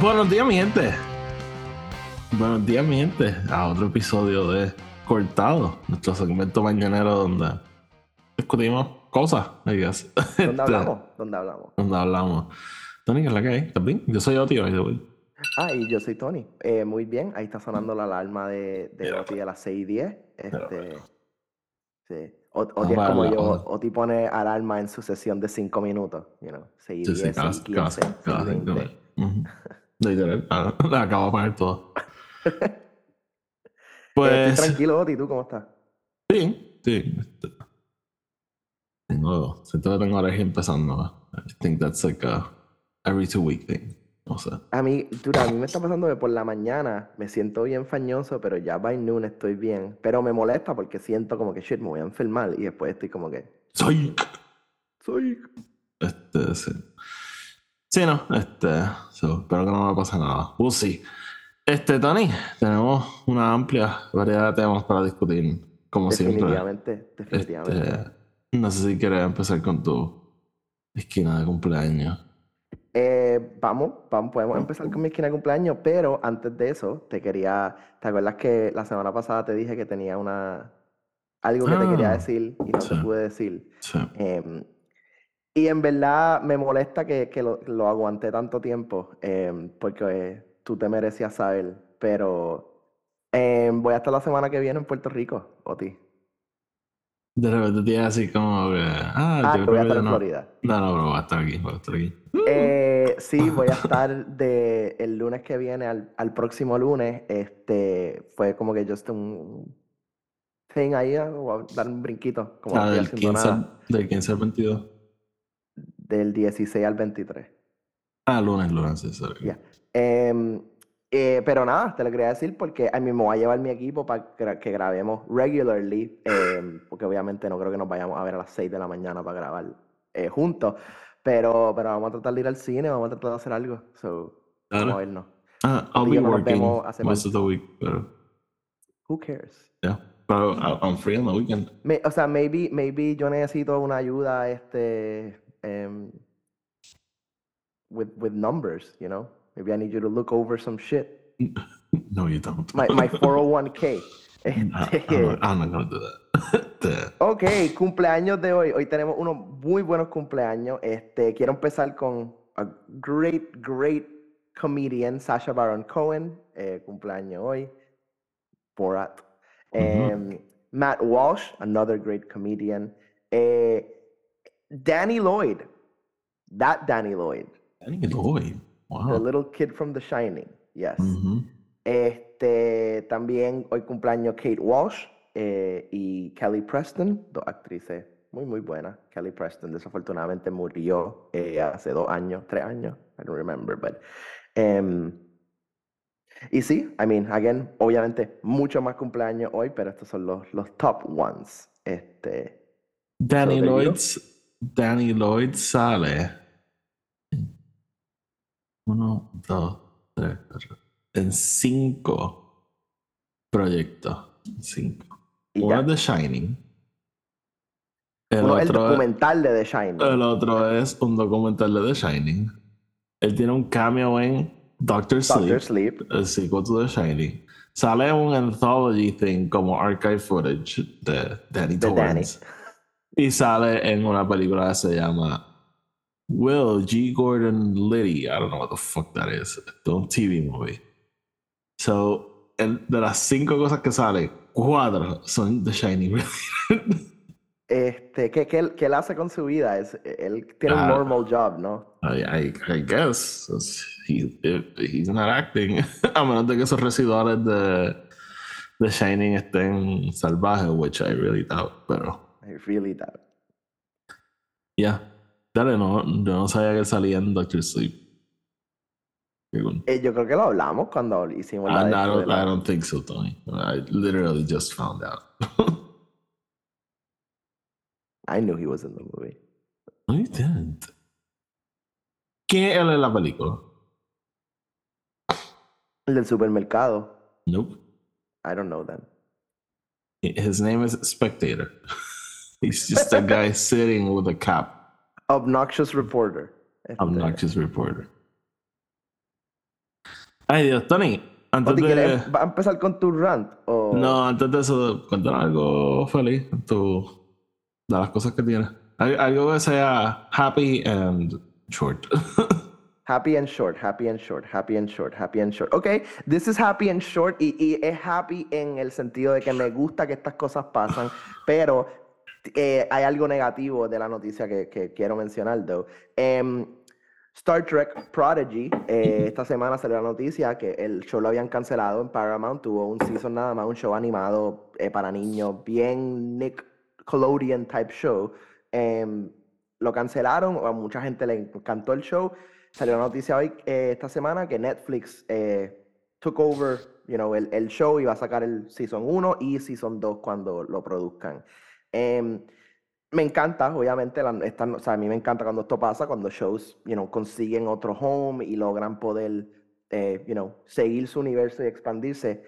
Buenos días, mi gente. Buenos días, mi gente. A otro episodio de Cortado, nuestro segmento mañanero donde discutimos cosas, I guess. ¿Dónde Este, hablamos? ¿Dónde hablamos? Donde hablamos. Tony, ¿qué es la que hay? ¿Estás bien? Yo soy Oti, by the. Ah, y yo soy Tony. Eh, muy bien, ahí está sonando la alarma de, de Mira, Oti a las 6 y 10. Mira, Este, sí. Oti es como yo. Oti pone alarma en su sesión de 5 minutos, you know, 6 y Sí, sí, 10, cada, 6 y cada, 15, cada 6 y cinco 20. Literal, ah, le acabo de poner todo. Estoy Pues, tranquilo, Oti, ¿tú cómo estás? sí, sí. Tengo, siento que tengo alergia empezando. I think that's like a every two week thing. O sea, A mí, dura, a mí me está pasando que por la mañana me siento bien fañoso, pero ya by noon estoy bien. Pero me molesta porque siento como que, shit, me voy a enfermar y después estoy como que, soy. soy... Este, sí. Sí, no, este, so, espero que no me pase nada. We'll see. Este, Tony, tenemos una amplia variedad de temas para discutir, como siempre. Definitivamente, definitivamente. Este, no sé si quieres empezar con tu esquina de cumpleaños. Eh, vamos, vamos, podemos empezar con mi esquina de cumpleaños, pero antes de eso, te quería, ¿te acuerdas que la semana pasada te dije que tenía una, algo que te quería Ah, decir y no te sí. pude decir? Sí. Em, y en verdad me molesta que, que lo, lo aguanté tanto tiempo, em, porque eh, tú te merecías saber, pero em, voy a estar la semana que viene en Puerto Rico, Oti. De repente tienes así como que. Ah, Ah, yo que voy a estar yo en no. Florida. No, no, pero voy a estar aquí, voy a estar aquí. Eh, sí, voy a estar de el lunes que viene al, al próximo lunes. Este fue como que just un thing ahí, ah, voy a dar un brinquito, como Ah, estoy del haciendo 15, nada, al- del 15 al 22. Del 16 al 23. Ah, lunes, lunes, sí, sorry. Ya. Em, eh, pero nada, te lo quería decir porque a mí me voy a llevar mi equipo para que grabemos regularly, em, porque obviamente no creo que nos vayamos a ver a las 6 de la mañana para grabar eh, juntos, pero, pero vamos a tratar de ir al cine, vamos a tratar de hacer algo. So, vamos a vernos. Ah, I'll be working most of the week, pero. Who cares? Yeah. Pero I- I'm free on the weekend. Me- o sea, maybe, maybe yo necesito una ayuda este, em, with, with numbers, you know? Maybe I need you to look over some shit. No, you don't. My, my four hundred one k. I'm not, gonna do that. Ok, cumpleaños de hoy. Hoy tenemos unos muy buenos cumpleaños. Este, quiero empezar con a great, great comedian, Sasha Baron Cohen. eh, cumpleaños hoy. Borat. Em, Matt Walsh, another great comedian. Eh, Danny Lloyd. That Danny Lloyd. Danny Lloyd. The Wow. little kid from The Shining. Yes. Mhm. Este, también hoy cumpleaños Kate Walsh eh, y Kelly Preston, dos actrices muy, muy buenas. Kelly Preston desafortunadamente murió eh, hace dos años, tres años, I don't remember, but... em, y sí, I mean, again, obviamente, mucho más cumpleaños hoy, pero estos son los, los top ones. Este, Danny So, Danny Lloyd sale. Uno, dos, tres, cuatro. En cinco proyectos. Cinco. Uno es The Shining. El Uno, el otro es- documental de The Shining. El otro es un documental de The Shining. Él tiene un cameo en Doctor Sleep, Doctor Sleep. el sequel to The Shining. Sale un anthology thing como archive footage de Danny De Danny. Y sale en una película que se llama Will G. Gordon Liddy. I don't know what the fuck that is. Es un TV movie. So, el- de las cinco cosas que sale, cuatro son The Shining. Este, ¿qué, qué qué él hace con su vida? Es, él tiene un Ah. normal job, ¿no? I, I, I guess it's- he, he's not acting. A menos de que esos residuales de, de Shining estén salvajes, which I really doubt. Pero, I really doubt. yeah. Dale, no, yo no sabía que salía en Doctor Sleep. Qué. Eh, yo creo que lo hablamos cuando hicimos la I, de I de don't, I la- don't think so, Tony. I literally just found out. I knew he was in the movie. no, you didn't. ¿Quién es él en la película? El del supermercado. Nope. I don't know then. His name is Spectator. He's just a guy sitting with a cap. Obnoxious reporter. Obnoxious reporter. Ay, Dios, Tony. Antes ¿O te de... quieres- ¿Va a empezar con tu rant? O... No, antes de eso, cuéntanos algo feliz. Tu... De las cosas que tienes. Al- Algo que sea happy and short. Happy and short, happy and short, happy and short, happy and short. Ok, this is happy and short y, y es happy en el sentido de que me gusta que estas cosas pasan, pero eh, hay algo negativo de la noticia que, que quiero mencionar, though. Em, Star Trek Prodigy, eh, esta semana salió la noticia que el show lo habían cancelado en Paramount, tuvo un season nada más, un show animado eh, para niños, bien Nickelodeon type show. Em, lo cancelaron, a mucha gente le encantó el show. Salió la noticia hoy, eh, esta semana, que Netflix eh, took over you know, el, el show y va a sacar el Season 1 y Season 2 cuando lo produzcan. Em, me encanta, obviamente, la- esta- o sea, a mí me encanta cuando esto pasa, cuando shows you know, consiguen otro home y logran poder eh, you know, seguir su universo y expandirse.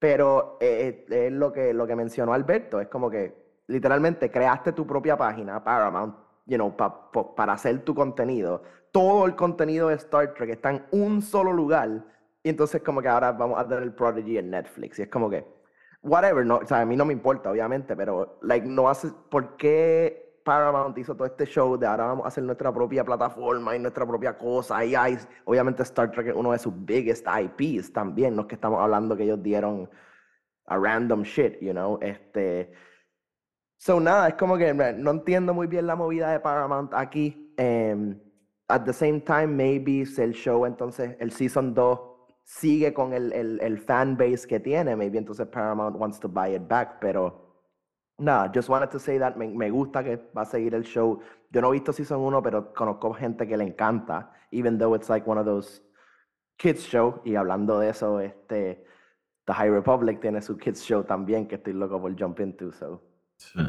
Pero eh, eh, es lo que, lo que mencionó Alberto, es como que literalmente creaste tu propia página, Paramount, you know, pa- po- para hacer tu contenido. Todo el contenido de Star Trek está en un solo lugar. Y entonces como que ahora vamos a dar el Prodigy en Netflix. Y es como que, whatever, no, o sea, a mí no me importa, obviamente, pero, like, no hace, ¿por qué Paramount hizo todo este show de ahora vamos a hacer nuestra propia plataforma y nuestra propia cosa? Y hay, obviamente Star Trek es uno de sus biggest IPs también, no que estamos hablando que ellos dieron a random shit, you know, este... So, nada, es como que no entiendo muy bien la movida de Paramount aquí. Em, at the same time, maybe si el show, entonces, el Season 2 sigue con el, el, el fan base que tiene, maybe entonces Paramount wants to buy it back, pero nada, just wanted to say that me, me gusta que va a seguir el show. Yo no he visto Season 1, pero conozco gente que le encanta, even though it's like one of those kids show. Y hablando de eso, este, The High Republic tiene su kids show también, que estoy loco por jump into, so... Sí.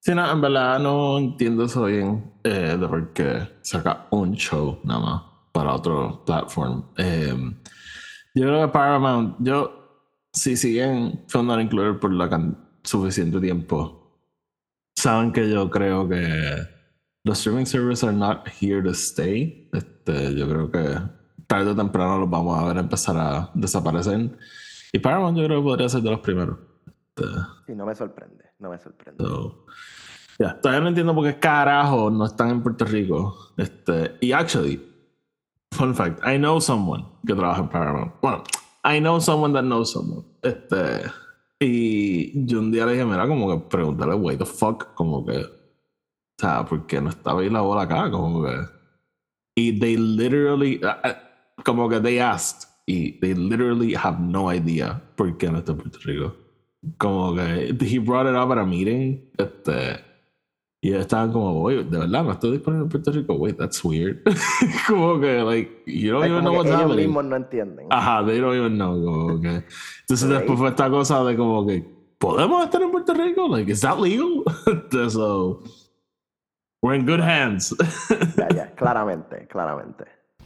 Sí, en verdad no entiendo eso bien eh, de por qué saca un show nada más para otro platform. Eh, yo creo que Paramount, yo, si siguen Film Not Included por la can- suficiente tiempo, saben que yo creo que los streaming services are not here to stay. Este, yo creo que tarde o temprano los vamos a ver empezar a desaparecer. Y Paramount yo creo que podría ser de los primeros. Este, Sí, no me sorprende, no me sorprende. So, yeah, todavía no entiendo por qué carajo no están en Puerto Rico. Este, y actually, fun fact, I know someone que trabaja en Paramount. Bueno, I know someone that knows someone. Este, y yo un día le dije, mira, como que preguntarle, why the fuck, como que, o sea, ¿por qué no estaba ahí la bola acá? Como que, y they literally, como que they asked, y they literally have no idea por qué no está en Puerto Rico como que he brought it up at a meeting este y ellos estaban como oye de verdad no estoy disponible en Puerto Rico. Wait that's weird. Como que like you don't Like, even know what's ellos happening. mismos no entienden. ajá they don't even know como que. Entonces Right. después fue esta cosa de como que podemos estar en Puerto Rico like is that legal so we're in good hands. Ya, ya, claramente, claramente.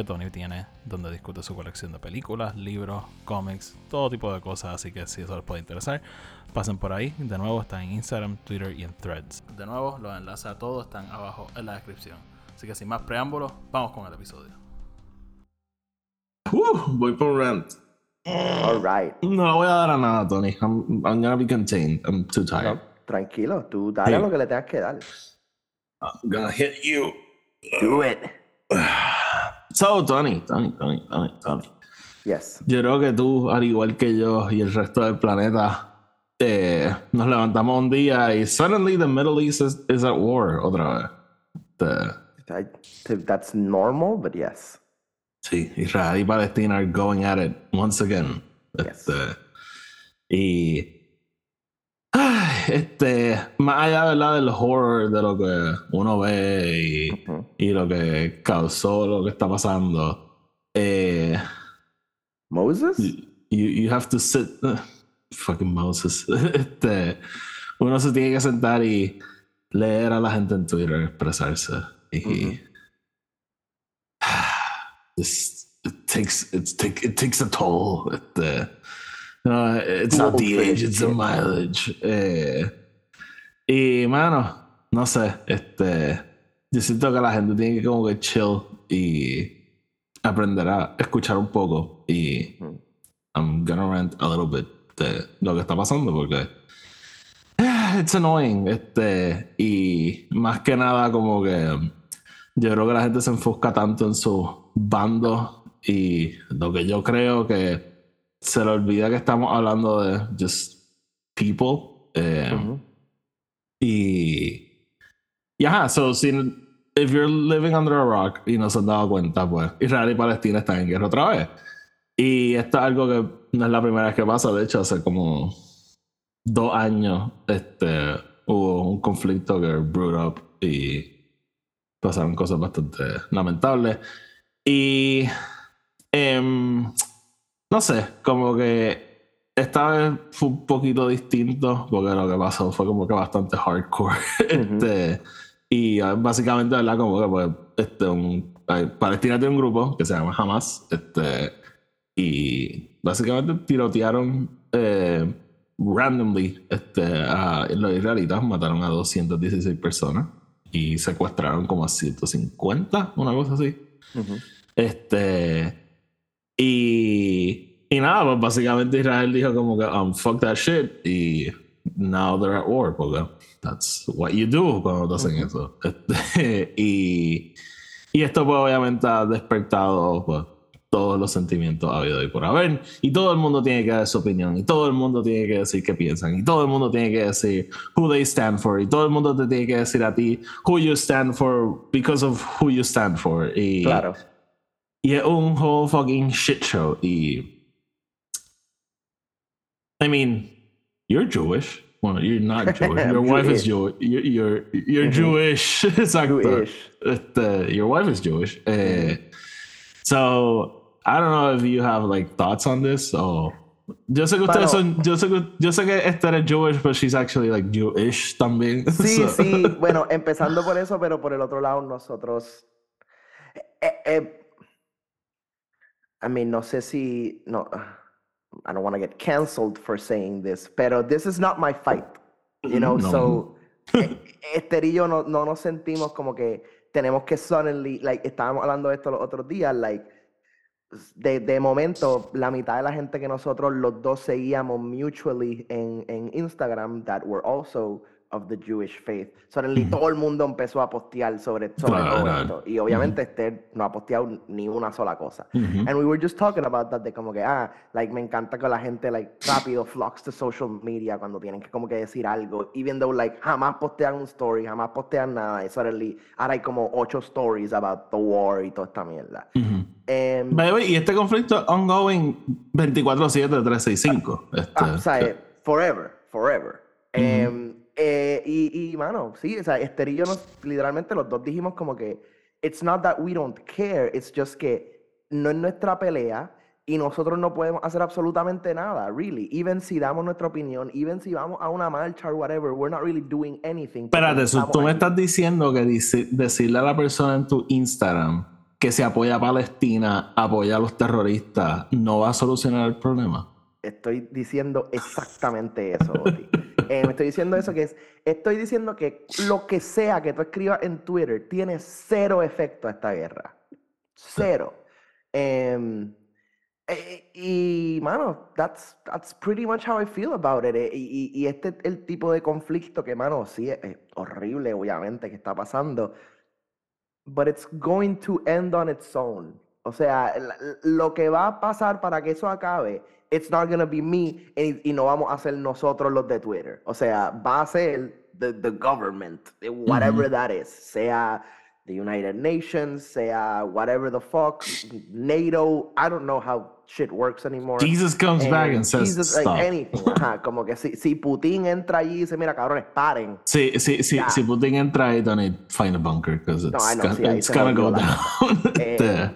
que Tony tiene donde discute su colección de películas, libros, cómics, todo tipo de cosas. Así que si eso les puede interesar, pasen por ahí. De nuevo, está en Instagram, Twitter y en Threads. De nuevo, los enlaces a todos están abajo en la descripción. Así que sin más preámbulos, vamos con el episodio. Uh, voy por rant All right. no le voy a dar a nada Tony I'm, I'm gonna be contained I'm too tired No, tranquilo, tú dale Sí. lo que le tengas que dar. I'm gonna hit you Do it. So, Tony, Tony, Tony, Tony, Tony. Yes. Yo creo que tú, al igual que yo y el resto del planeta, eh, nos levantamos un día y suddenly the Middle East is, is at war otra vez. Este, I- That's normal, but yes. Sí, Israel y Palestina are going at it once again. Yes. Este, y. este, más allá ¿verdad? del horror de lo que uno ve y, lo que causó lo que está pasando, eh, Moses? you, you have to sit. fucking Moses. Este, uno se tiene que sentar y leer a la gente en Twitter, expresarse. Y. This, it takes it, take, it takes a toll. Este, no, it's not the age, it's the mileage. Eh, y mano, no sé, este, yo siento que la gente tiene que como que chill y aprender a escuchar un poco y Ujú. I'm gonna rant a little bit de lo que está pasando porque it's annoying este y más que nada como que yo creo que la gente se enfoca tanto en su bando y lo que yo creo que se le olvida que estamos hablando de just people eh, Ujú. y y ajá, so si if you're living under a rock y no se han dado cuenta, pues Israel y Palestina están en guerra otra vez. Y esto es algo que no es la primera vez que pasa, de hecho, hace como dos años este, hubo un conflicto que brewed up y pasaron cosas bastante lamentables. Y em, no sé, como que esta vez fue un poquito distinto porque lo que pasó fue como que bastante hardcore. este, y ah, básicamente, ¿verdad? Como que pues, este, un, Palestina tiene un grupo que se llama Hamas. Este, y básicamente tirotearon eh, randomly este, a los israelitas, mataron a 216 personas y secuestraron como a 150, una cosa así. Este. Y. Y nada, pues básicamente Israel dijo como que, um, fuck that shit. Y now they're at war, porque that's what you do cuando te hacen eso. Este, y. Y esto, pues, obviamente ha despertado, pues, todos los sentimientos habido y por haber. Y todo el mundo tiene que dar su opinión. Y todo el mundo tiene que decir qué piensan. Y todo el mundo tiene que decir who they stand for. Y todo el mundo te tiene que decir a ti who you stand for because of who you stand for. Y, Claro. Y es un whole fucking shit show. I mean, you're Jewish. Well, you're not Jewish. Your wife is Jewish. Jewish. You're, you're, you're Mhm. Jewish. Exacto. Jewish. Este, your wife is Jewish. Eh, so, I don't know if you have like thoughts on this. or yo sé que ustedes son. Yo sé que, yo sé que Esther es Jewish, but she's actually like Jewish también. Sí, So- sí, bueno, empezando por eso, pero por el otro lado, nosotros. eh, eh, I mean, no sé si. No, uh, I don't want to get canceled for saying this, pero this is not my fight. You know, No. so. Esther y yo no, no nos sentimos como que tenemos que suddenly. Like, estábamos hablando de esto los otros días, like. De, de momento, la mitad de la gente que nosotros los dos seguíamos mutually en, en Instagram that were also of the Jewish faith. Suddenly Ujú. todo el mundo empezó a postear sobre, sobre todo esto. Y obviamente Esther no ha posteado ni una sola cosa. Ujú. And we were just talking about that de como que, ah, like me encanta que la gente like rápido flocks to social media cuando tienen que como que decir algo. Even though like jamás postean un story, jamás postean nada. Y suddenly ahora hay como ocho stories about the war y toda esta mierda. Ujú. Em, By the way, y este conflicto ongoing 24-7, 365. Este, Ah, o sea, eh, forever, forever. Em, eh, y, y, mano, sí, o sea, Esther y yo nos, literalmente los dos dijimos como que, it's not that we don't care, it's just que no es nuestra pelea y nosotros no podemos hacer absolutamente nada, really. Even si damos nuestra opinión, even si vamos a una marcha or whatever, we're not really doing anything. Espérate, so, tú me estás diciendo que dice- decirle a la persona en tu Instagram que se apoya a Palestina, apoya a los terroristas, no va a solucionar el problema. Estoy diciendo exactamente eso, Oti. Eh, me estoy diciendo eso que es, estoy diciendo que lo que sea que tú escribas en Twitter tiene cero efecto a esta guerra. Cero. Em, eh, y, mano, that's, that's pretty much how I feel about it. Eh, Y, y- y este es el tipo de conflicto que, mano, sí, es, es horrible, obviamente, que está pasando. But it's going to end on its own. O sea, lo que va a pasar para que eso acabe, it's not gonna be me y, y no vamos a ser nosotros los de Twitter. O sea, va a ser the, the government, eh, whatever that is. Sea the United Nations, sea whatever the fuck, NATO, I don't know how shit works anymore. Jesus comes back and says Jesus, like, stop. anything. Ajá, como que si, si Putin entra allí y dice, mira, cabrones, paren. Sí, sí, sí, si Putin entra ahí, don't find a bunker because it's, I know, gonna, sí, it's gonna go down. Eh, Este,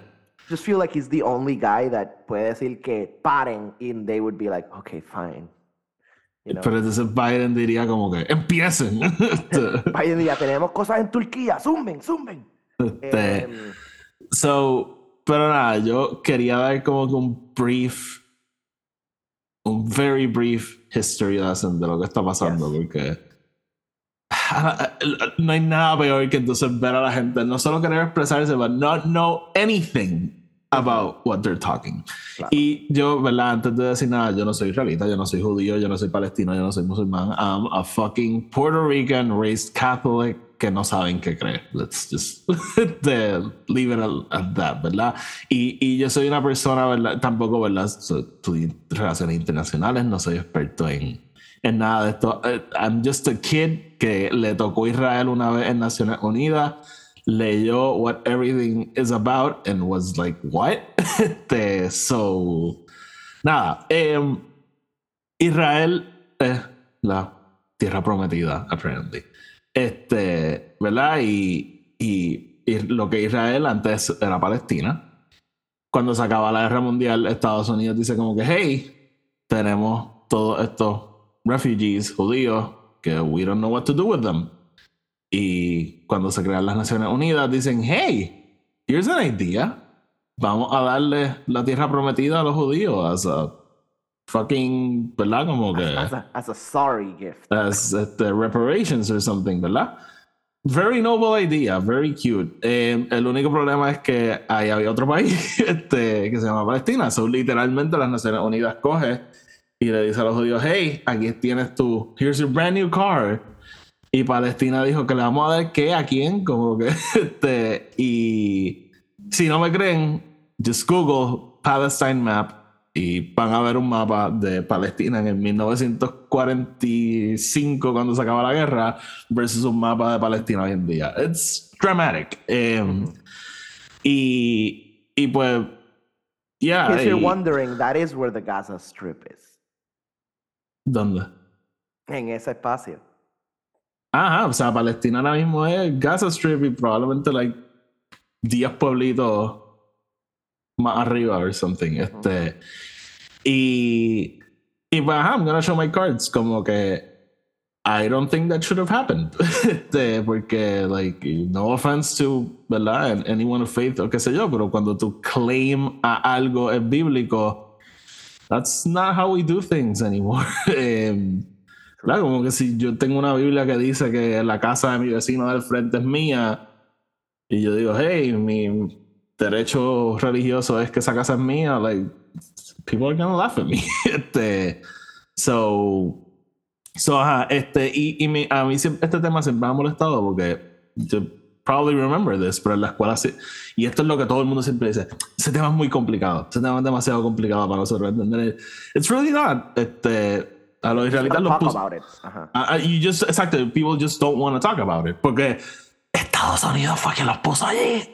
just feel like he's the only guy that puede decir que paren and they would be like, okay, fine. You know? Pero entonces Biden diría como que empiecen. Este, Biden diría, tenemos cosas en Turquía, zumben, zumben. este, Em, So, pero nada, yo quería dar como que un brief, un very brief history lesson de lo que está pasando, Yes. porque no hay nada peor que entonces ver a la gente no solo querer expresarse, but not know anything about what they're talking. Claro. Y yo, ¿verdad? Antes de decir nada, yo no soy israelita, yo no soy judío, yo no soy palestino, yo no soy musulmán. I'm a fucking Puerto Rican raised Catholic que no saben qué creer. Let's just leave it at, at that, ¿verdad? Y, y yo soy una persona, ¿verdad? Tampoco, ¿verdad? So- relaciones internacionales, no soy experto en, en nada de esto. Eh, I'm just a kid que le tocó Israel una vez en Naciones Unidas leyó what everything is about and was like, what? Este, so, nada, em, Israel es la tierra prometida, apparently. Este, ¿verdad? Y, y, y lo que Israel antes era Palestina. Cuando se acaba la guerra mundial, Estados Unidos dice como que, hey, tenemos todos estos refugees judíos que we don't know what to do with them. Y cuando se crean las Naciones Unidas, dicen, hey, here's an idea. Vamos a darle la tierra prometida a los judíos as a fucking, ¿verdad? Como que as, a, as a sorry gift. as este, reparations or something, ¿verdad? Very noble idea, very cute. Eh, el único problema es que ahí había otro país este, que se llama Palestina. So, literalmente las Naciones Unidas coge y le dice a los judíos, hey, aquí tienes tu, here's your brand new car. Y Palestina dijo que le vamos a dar qué a quién, como que, este, y si no me creen, just Google Palestine Map y van a ver un mapa de Palestina en el 1945 cuando se acaba la guerra versus un mapa de Palestina hoy en día. It's dramatic. Um, y, y pues, yeah. In case you're wondering, that is where the Gaza Strip is. ¿Dónde? En ese espacio. Ajá, o sea, Palestina ahora mismo es Gaza Strip y probablemente like 10 pueblitos más arriba or something. Este, y, y pues, ajá, I'm gonna show my cards. Como que I don't think that should have happened. este, porque, like, no offense to, ¿verdad? Anyone of faith o qué sé yo, pero cuando tu claim a algo es bíblico, that's not how we do things anymore. Em, Claro, como que si yo tengo una Biblia que dice que la casa de mi vecino del frente es mía, y yo digo, hey, mi derecho religioso es que esa casa es mía, like, people are gonna laugh at me. este, so, so, ajá, este, y, y mi- a mí este tema siempre me ha molestado porque yo probably remember this, pero en la escuela sí, y esto es lo que todo el mundo siempre dice, ese tema es muy complicado, ese tema es demasiado complicado para nosotros entender. It's really not. Este, a los israelitas los Talk pus- about it. Ajá. Ah, ah, you just, exacto, people just don't want to talk about it. Porque Estados Unidos fue quien los puso allí.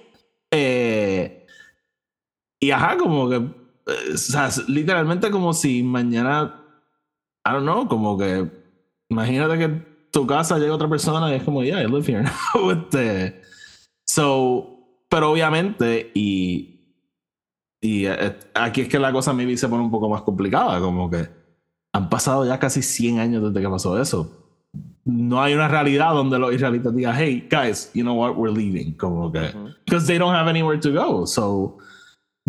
Eh, y ajá, como que, eh, o sea, literalmente como si mañana, I don't know, como que, imagínate que tu casa llega otra persona y es como, yeah, I live here now. Este, so, pero obviamente, y, y eh, aquí es que la cosa a mí se pone un poco más complicada, como que han pasado ya casi 100 años desde que pasó eso. No hay una realidad donde los israelitas digan, hey, guys, you know what, we're leaving. Como que, because they don't have anywhere to go. So,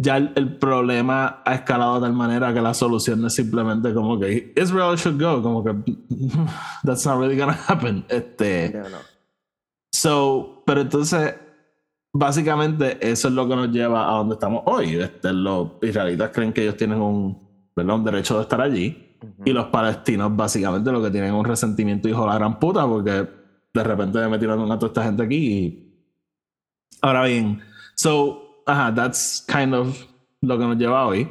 ya el, el problema ha escalado de tal manera que la solución no es simplemente como que Israel should go. Como que, that's not really gonna happen. Este, No, no. So, pero entonces, básicamente eso es lo que nos lleva a donde estamos hoy. Este, los israelitas creen que ellos tienen un, ¿verdad? un derecho de estar allí. Ujú. Y los palestinos básicamente lo que tienen es un resentimiento hijo de la gran puta porque de repente me metieron a toda esta gente aquí y... Ahora bien, so, ajá, that's kind of lo que nos lleva hoy.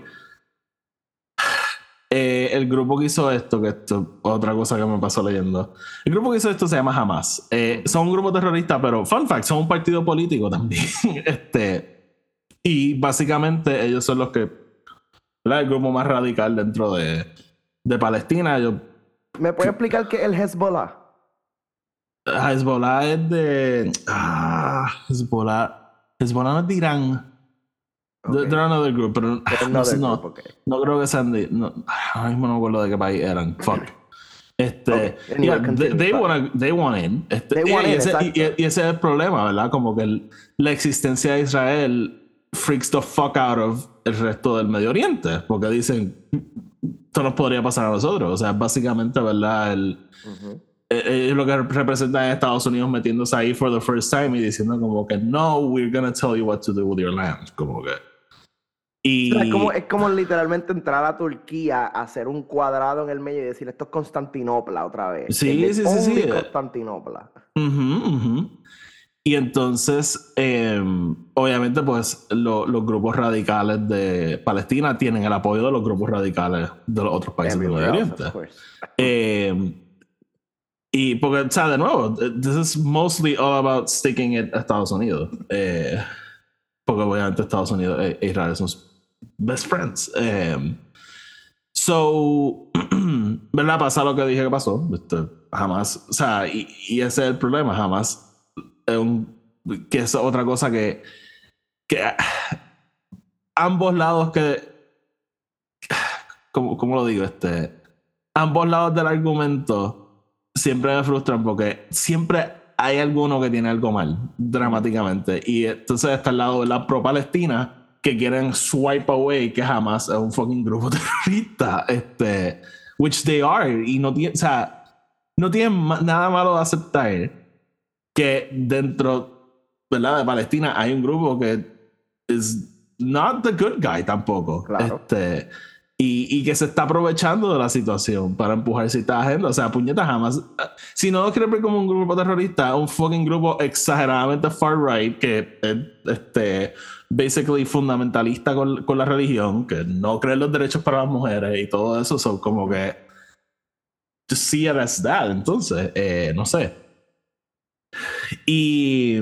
eh, el grupo que hizo esto, que esto otra cosa que me pasó leyendo. El grupo que hizo esto se llama Hamas. Eh, son un grupo terrorista, pero fun fact, son un partido político también. este, y básicamente ellos son los que, ¿verdad? El grupo más radical dentro de, de Palestina. Yo, ¿Me puede explicar qué es el Hezbollah? Hezbollah es de. Ah, Hezbollah. Hezbollah no es de Irán. Okay. They're another group, pero They're no, another no, group, okay. no creo que sean de. No, ahora mismo no me acuerdo de qué país eran. Fuck. Este, Okay, anyway, yeah, they, continue, they, sorry. wanna, they want in. Este, They y, want y in, ese, y- y ese es el problema, ¿verdad? Como que el- la existencia de Israel freaks the fuck out of el resto del Medio Oriente. Porque dicen, esto nos podría pasar a nosotros. O sea, básicamente, ¿verdad? El, Ujú. eh, es lo que representa a Estados Unidos metiéndose ahí for the first time y diciendo como que no, we're gonna tell you what to do with your land. Como que. Y. O sea, es, como, es como literalmente entrar a Turquía, hacer un cuadrado en el medio y decir esto es Constantinopla otra vez. Sí, Es sí, sí, sí. Constantinopla. Ujú, ujú. Y entonces, eh, obviamente, pues lo- los grupos radicales de Palestina tienen el apoyo de los grupos radicales de los otros países del Oriente. Eh, y porque, o sea, de nuevo, this is mostly all about sticking it a Estados Unidos. Eh, porque obviamente Estados Unidos e Israel son best friends. Eh, so, ¿verdad? Pasa lo que dije que pasó. Este, jamás, o sea, y, y ese es el problema, jamás. un- que es otra cosa que, que ambos lados que ¿cómo, cómo lo digo? Este, ambos lados del argumento siempre me frustran porque siempre hay alguno que tiene algo mal, dramáticamente. Y entonces está al lado de la pro-Palestina que quieren swipe away que jamás es un fucking grupo terrorista. Este, which they are. Y no tiene, o sea, no tienen nada malo de aceptar que dentro ¿verdad? de Palestina hay un grupo que is not the good guy tampoco. Claro. Este, y, que se está aprovechando de la situación para empujar cierta agenda. O sea, puñetas jamás. Si no lo quieres como un grupo terrorista, un fucking grupo exageradamente far right que es este, basically fundamentalista con, con la religión, que no cree en los derechos para las mujeres y todo eso, son como que. Just see it as that. Entonces, eh, no sé. Y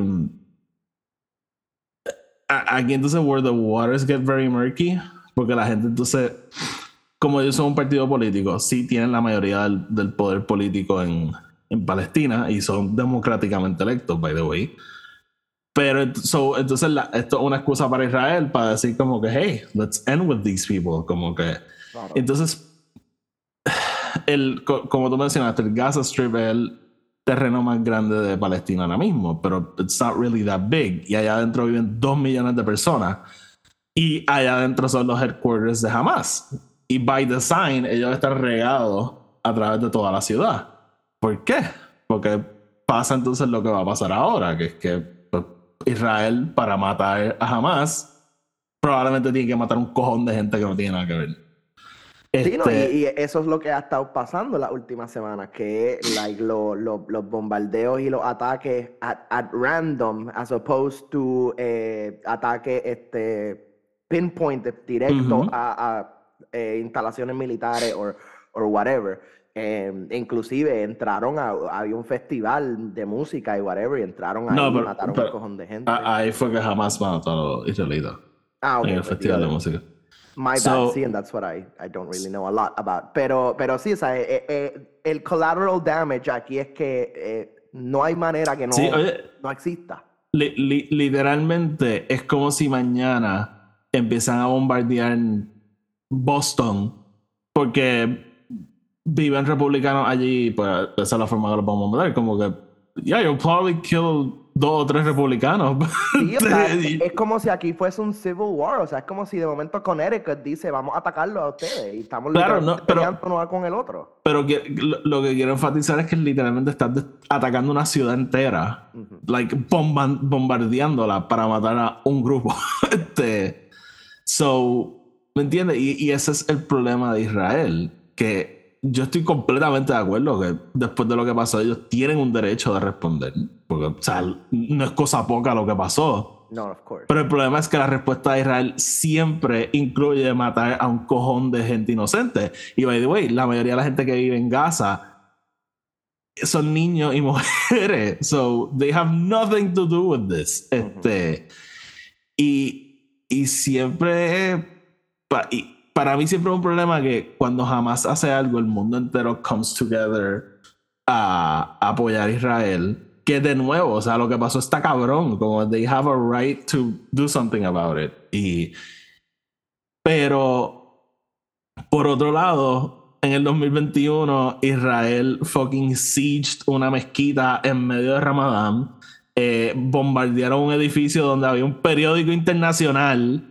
aquí entonces where the waters get very murky porque la gente entonces como ellos son un partido político sí tienen la mayoría del, del poder político en, en Palestina y son democráticamente electos by the way pero so, entonces la- esto es una excusa para Israel para decir como que hey let's end with these people como que Claro. entonces el, co- como tú mencionaste el Gaza Strip es el terreno más grande de Palestina ahora mismo, pero it's not really that big. Y allá adentro viven dos millones de personas. Y allá adentro son los headquarters de Hamas. Y by design, ellos están regados a través de toda la ciudad. ¿Por qué? Porque pasa entonces lo que va a pasar ahora, que es que pues, Israel, para matar a Hamas, probablemente tiene que matar un cojón de gente que no tiene nada que ver. Sí, no, y, Este, y eso es lo que ha estado pasando las últimas semanas, que like, lo- lo- los bombardeos y los ataques at, at random, as opposed to eh, ataques este, pinpoint, directo Ujú. a, a, eh, instalaciones militares or, or whatever. Eh, inclusive entraron a, había un festival de música y whatever, y entraron ahí No, y pero- mataron pero- un cojón de gente. ahí fue que jamás mató a los israelitas Ah, ok, en el pues, festival de música. My So- bad, sí, and that's what I, I don't really know a lot about. Pero, pero sí, o sea, eh, eh, el collateral damage aquí es que eh, no hay manera que no, Sí, oye, no exista. li- li- literalmente es como si mañana empiezan a bombardear Boston porque viven republicanos allí, pues esa es la forma que los vamos a bombardear. Como que, yeah, you'll probably kill dos o tres republicanos. Sí, o sea, es, es como si aquí fuese un civil war, o sea, es como si de momento Connecticut dice, vamos a atacarlo a ustedes y estamos Claro, no, pero- uno con el otro. Pero que, lo, lo que quiero enfatizar es que literalmente estás atacando una ciudad entera, Ujú. like bomban- bombardeándola para matar a un grupo. este, so, ¿me entiendes? Y, y ese es el problema de Israel, que yo estoy completamente de acuerdo que después de lo que pasó ellos tienen un derecho de responder, porque o sea, no es cosa poca lo que pasó. No, of course. Pero el problema es que la respuesta de Israel siempre incluye matar a un cojón de gente inocente. Y by the way, la mayoría de la gente que vive en Gaza son niños y mujeres. So they have nothing to do with this. Este, y, y siempre. pa- y para mí siempre es un problema que cuando jamás hace algo, el mundo entero comes together a apoyar a Israel. Que de nuevo, o sea, lo que pasó está cabrón. Como they have a right to do something about it. Y. Pero. Por otro lado, en el 2021, Israel fucking sieged una mezquita en medio de Ramadán. Eh, bombardearon un edificio donde había un periódico internacional.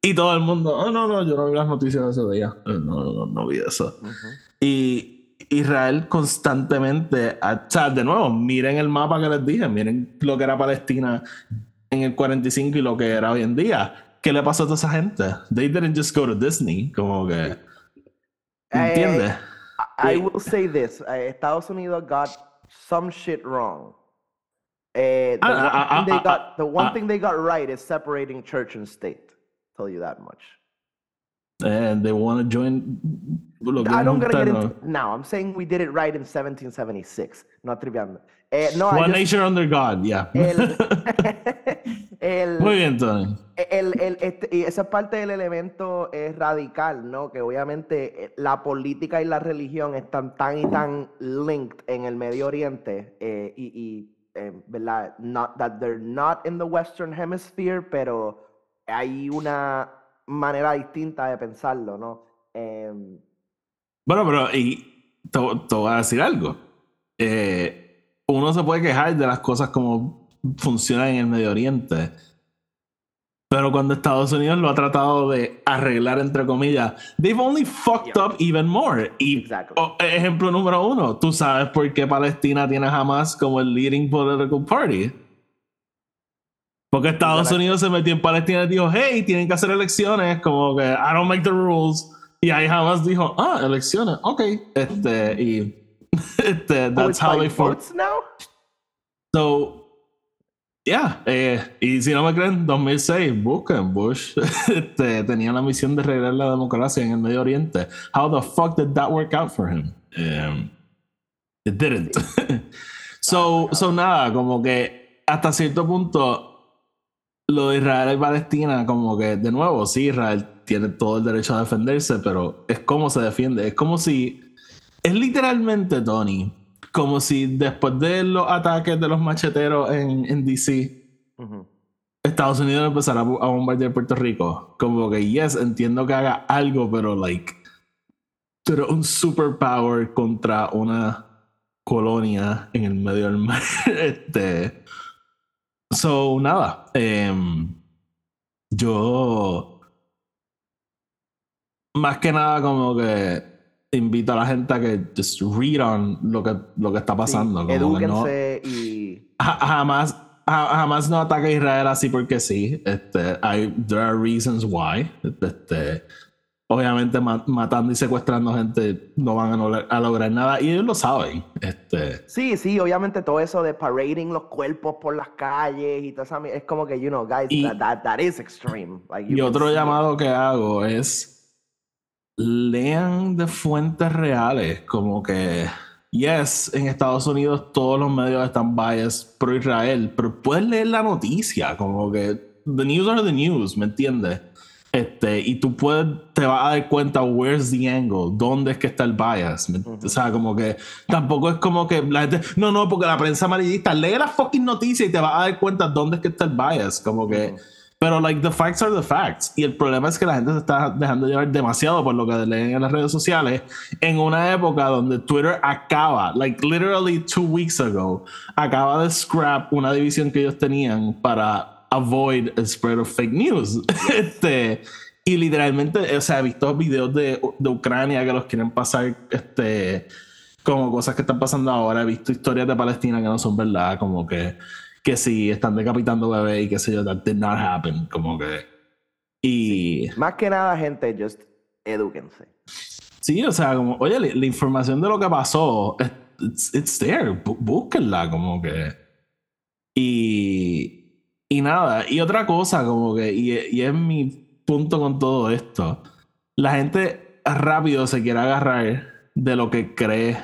Y todo el mundo, oh no, no, yo no vi las noticias de ese día. Eh, No, no, no, no vi eso. Ujú. Y Israel constantemente, o sea, de nuevo, miren el mapa que les dije, miren lo que era Palestina en el 45 y lo que era hoy en día. ¿Qué le pasó a toda esa gente? They didn't just go to Disney, como que, ¿entiendes? I I will say this: eh, Estados Unidos got some shit wrong. Eh, the, Ah, one ah, got, the one thing they got right is separating church and state. Tell you that much. And they want to join. I don't gonna get into now. I'm saying we did it right in 1776. No triviando. Eh, no, One nation under God, yeah. el, el, Muy bien, Tony. el- el- este- y esa parte del elemento es radical, ¿no? Que obviamente eh, la política y la religión están tan y tan linked en el Medio Oriente eh, y, y, eh, ¿verdad? Not that they're not in the Western Hemisphere, pero hay una manera distinta de pensarlo, ¿no? Em, Bueno, pero y te, te voy a decir algo. Eh, uno se puede quejar de las cosas como funcionan en el Medio Oriente. Pero cuando Estados Unidos lo ha tratado de arreglar, entre comillas, they've only fucked Yeah. up even more. Y Exactly. oh, ejemplo número uno, tú sabes por qué Palestina tiene a Hamas como el leading political party. Porque Estados Exacto. Unidos se metió en Palestina y dijo, hey, tienen que hacer elecciones, como que I don't make the rules. Y ahí Hamas dijo, ah, elecciones, ok. Este, y este, oh, that's it's how they fought. votes now? So, yeah, eh, y si no me creen, 2006, busquen Bush. este, tenía la misión de arreglar la democracia en el Medio Oriente. How the fuck did that work out for him? Um, it didn't. so, so nada, como que hasta cierto punto lo de Israel y Palestina, como que de nuevo, sí, Israel tiene todo el derecho a defenderse, pero es como se defiende. Es como si. Es literalmente, Tony, como si después de los ataques de los macheteros en, en DC. Estados Unidos empezara a bombardear Puerto Rico. Como que, yes, entiendo que haga algo, pero, like. Pero un superpower contra una colonia en el medio del mar. este. So, nada. em, yo. Más que nada, como que invito a la gente a que just read on lo que, lo que está pasando. Sí, que no- edúquense y Ja- jamás, ja- jamás no ataca a Israel así porque sí. Este, hay, there are reasons why. Este, obviamente ma- matando y secuestrando gente no van a, lograr- a lograr nada y ellos lo saben. Este, Sí, sí, obviamente todo eso de parading los cuerpos por las calles y todo eso, es como que, you know, guys, Y- that, that, that is extreme. Like, y otro see it. llamado que hago es lean de fuentes reales, como que yes, en Estados Unidos todos los medios están biased pro Israel, pero puedes leer la noticia, como que the news are the news, ¿me entiendes? Este, y tú puedes, te vas a dar cuenta where's the angle, dónde es que está el bias. ¿me- O sea, como que tampoco es como que la gente, no, no, porque la prensa amarillista lee la fucking noticia y te vas a dar cuenta dónde es que está el bias, como que Ujú. Pero, like, the facts are the facts. Y el problema es que la gente se está dejando llevar demasiado por lo que leen en las redes sociales en una época donde Twitter acaba, like, literally two weeks ago, acaba de scrap una división que ellos tenían para avoid the spread of fake news. este, y literalmente, o sea, he visto videos de, de Ucrania que los quieren pasar, este, como cosas que están pasando ahora. He visto historias de Palestina que no son verdad, como que, que sí, están decapitando bebés y qué sé yo, that did not happen, como que. Y Más que nada, gente, just edúquense. sí, o sea, como, oye, la, la información de lo que pasó, it's, it's there, bú- búsquenla, como que. Y, y nada, y otra cosa, como que, y, y es mi punto con todo esto. La gente rápido se quiere agarrar de lo que cree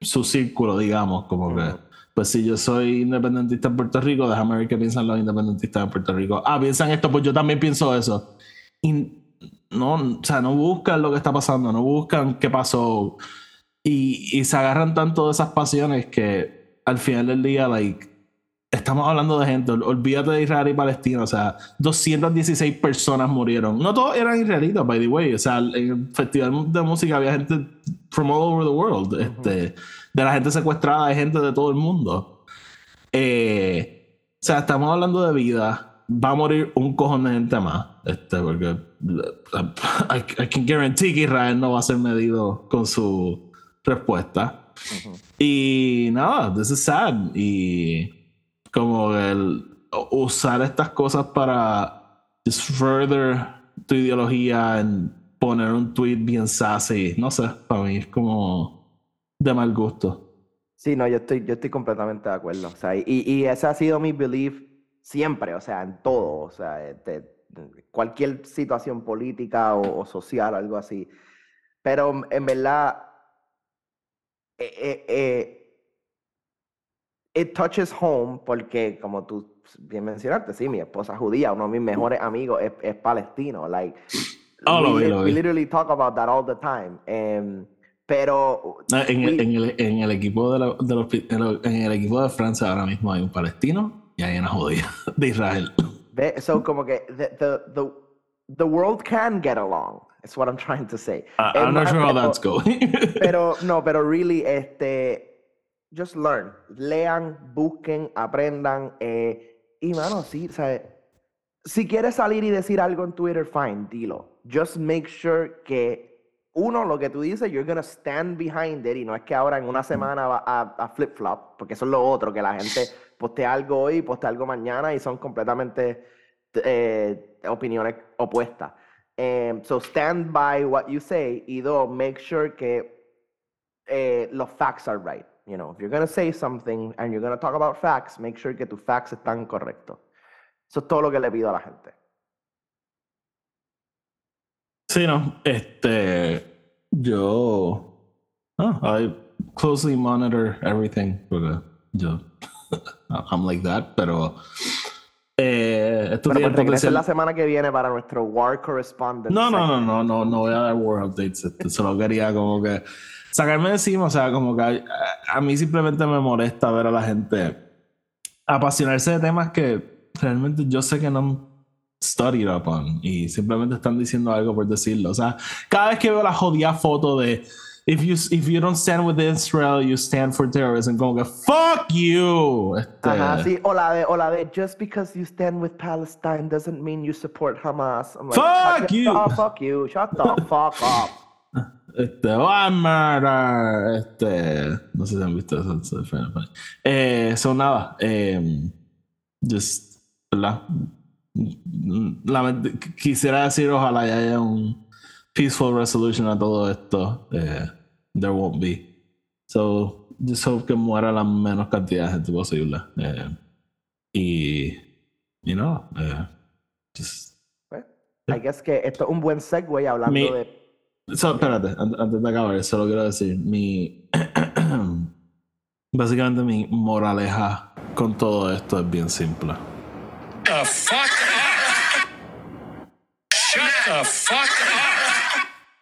su círculo, digamos, como que, pues si yo soy independentista en Puerto Rico, déjame ver qué piensan los independentistas en Puerto Rico. Ah, piensan esto, pues yo también pienso eso. Y no, o sea, no buscan lo que está pasando, no buscan qué pasó. Y, y se agarran tanto de esas pasiones que al final del día, like, estamos hablando de gente, olvídate de Israel y Palestina, o sea, 216 personas murieron. No todos eran israelitas, by the way, o sea, en el festival de música había gente from all over the world, este, de la gente secuestrada, hay gente de todo el mundo. Eh, o sea, estamos hablando de vida, va a morir un cojón de gente más, este, porque I, I can guarantee que Israel no va a ser medido con su respuesta. Y nada, this is sad. Y como el usar estas cosas para just further tu ideología en poner un tweet bien sassy, no sé, para mí es como de mal gusto. Sí, no, yo estoy, yo estoy completamente de acuerdo. O sea, y, y ese ha sido mi belief siempre, o sea, en todo, o sea, este, cualquier situación política o, social, algo así. Pero en verdad, eh, eh, eh it touches home porque, como tú bien mencionaste, sí, mi esposa judía, uno de mis mejores amigos es, es palestino. Like, oh, we, vi, lo vi. we literally talk about that all the time. Um, pero Ah, En, el, en, el, en el equipo de, la- de los, en, el, equipo de Francia ahora mismo hay un palestino y hay una judía de Israel. so como que the, the, the, the world can get along. That's what I'm trying to say. I'm not sure how that's going. Pero no, pero really, este, just learn, lean, busquen, aprendan, eh, y mano, sí, ¿sabes? Si quieres salir y decir algo en Twitter, fine, dilo. Just make sure que uno, lo que tú dices, you're gonna stand behind it, y no es que ahora en una semana va a, a flip flop, porque eso es lo otro, que la gente postea algo hoy, postea algo mañana, y son completamente eh, opiniones opuestas. Em, so stand by what you say, y dos, make sure que eh, los facts are right. You know, if you're going to say something and you're going to talk about facts, make sure que tus facts están correctos. Eso es todo lo que le pido a la gente. Sí, no. Este. Yo. ah, I closely monitor everything. Porque yo. I'm like that, pero. Eh, esto Pero pues la semana que viene para nuestro War Correspondent. No, no, no, no, no, no voy a dar war updates. este, Solo quería como que sacarme de encima, o sea, como que a, a mí simplemente me molesta ver a la gente apasionarse de temas que realmente yo sé que no studied upon y simplemente están diciendo algo por decirlo. O sea, cada vez que veo la jodida foto de if you, if you don't stand with Israel, you stand for terrorism, como que fuck you. Este, Ajá, sí, o la de, o la de, just because you stand with Palestine doesn't mean you support Hamas. I'm like, Fuck "Shut- you." Oh, fuck you. Shut the fuck up. Este, oh, murder. Este, no sé si han visto eso. eso. Eh, nada. Eh, just, ¿verdad? Quisiera decir, ojalá ya haya un peaceful resolution a todo esto. Eh, there won't be. So, just hope que muera la menos cantidad de gente posible. Eh, y, y no, eh, just Pues, I guess que esto es un buen segue hablando Mi- de. So, espérate, an- antes de acabar, solo quiero decir, mi. Básicamente, mi moraleja con todo esto es bien simple. the fuck the fuck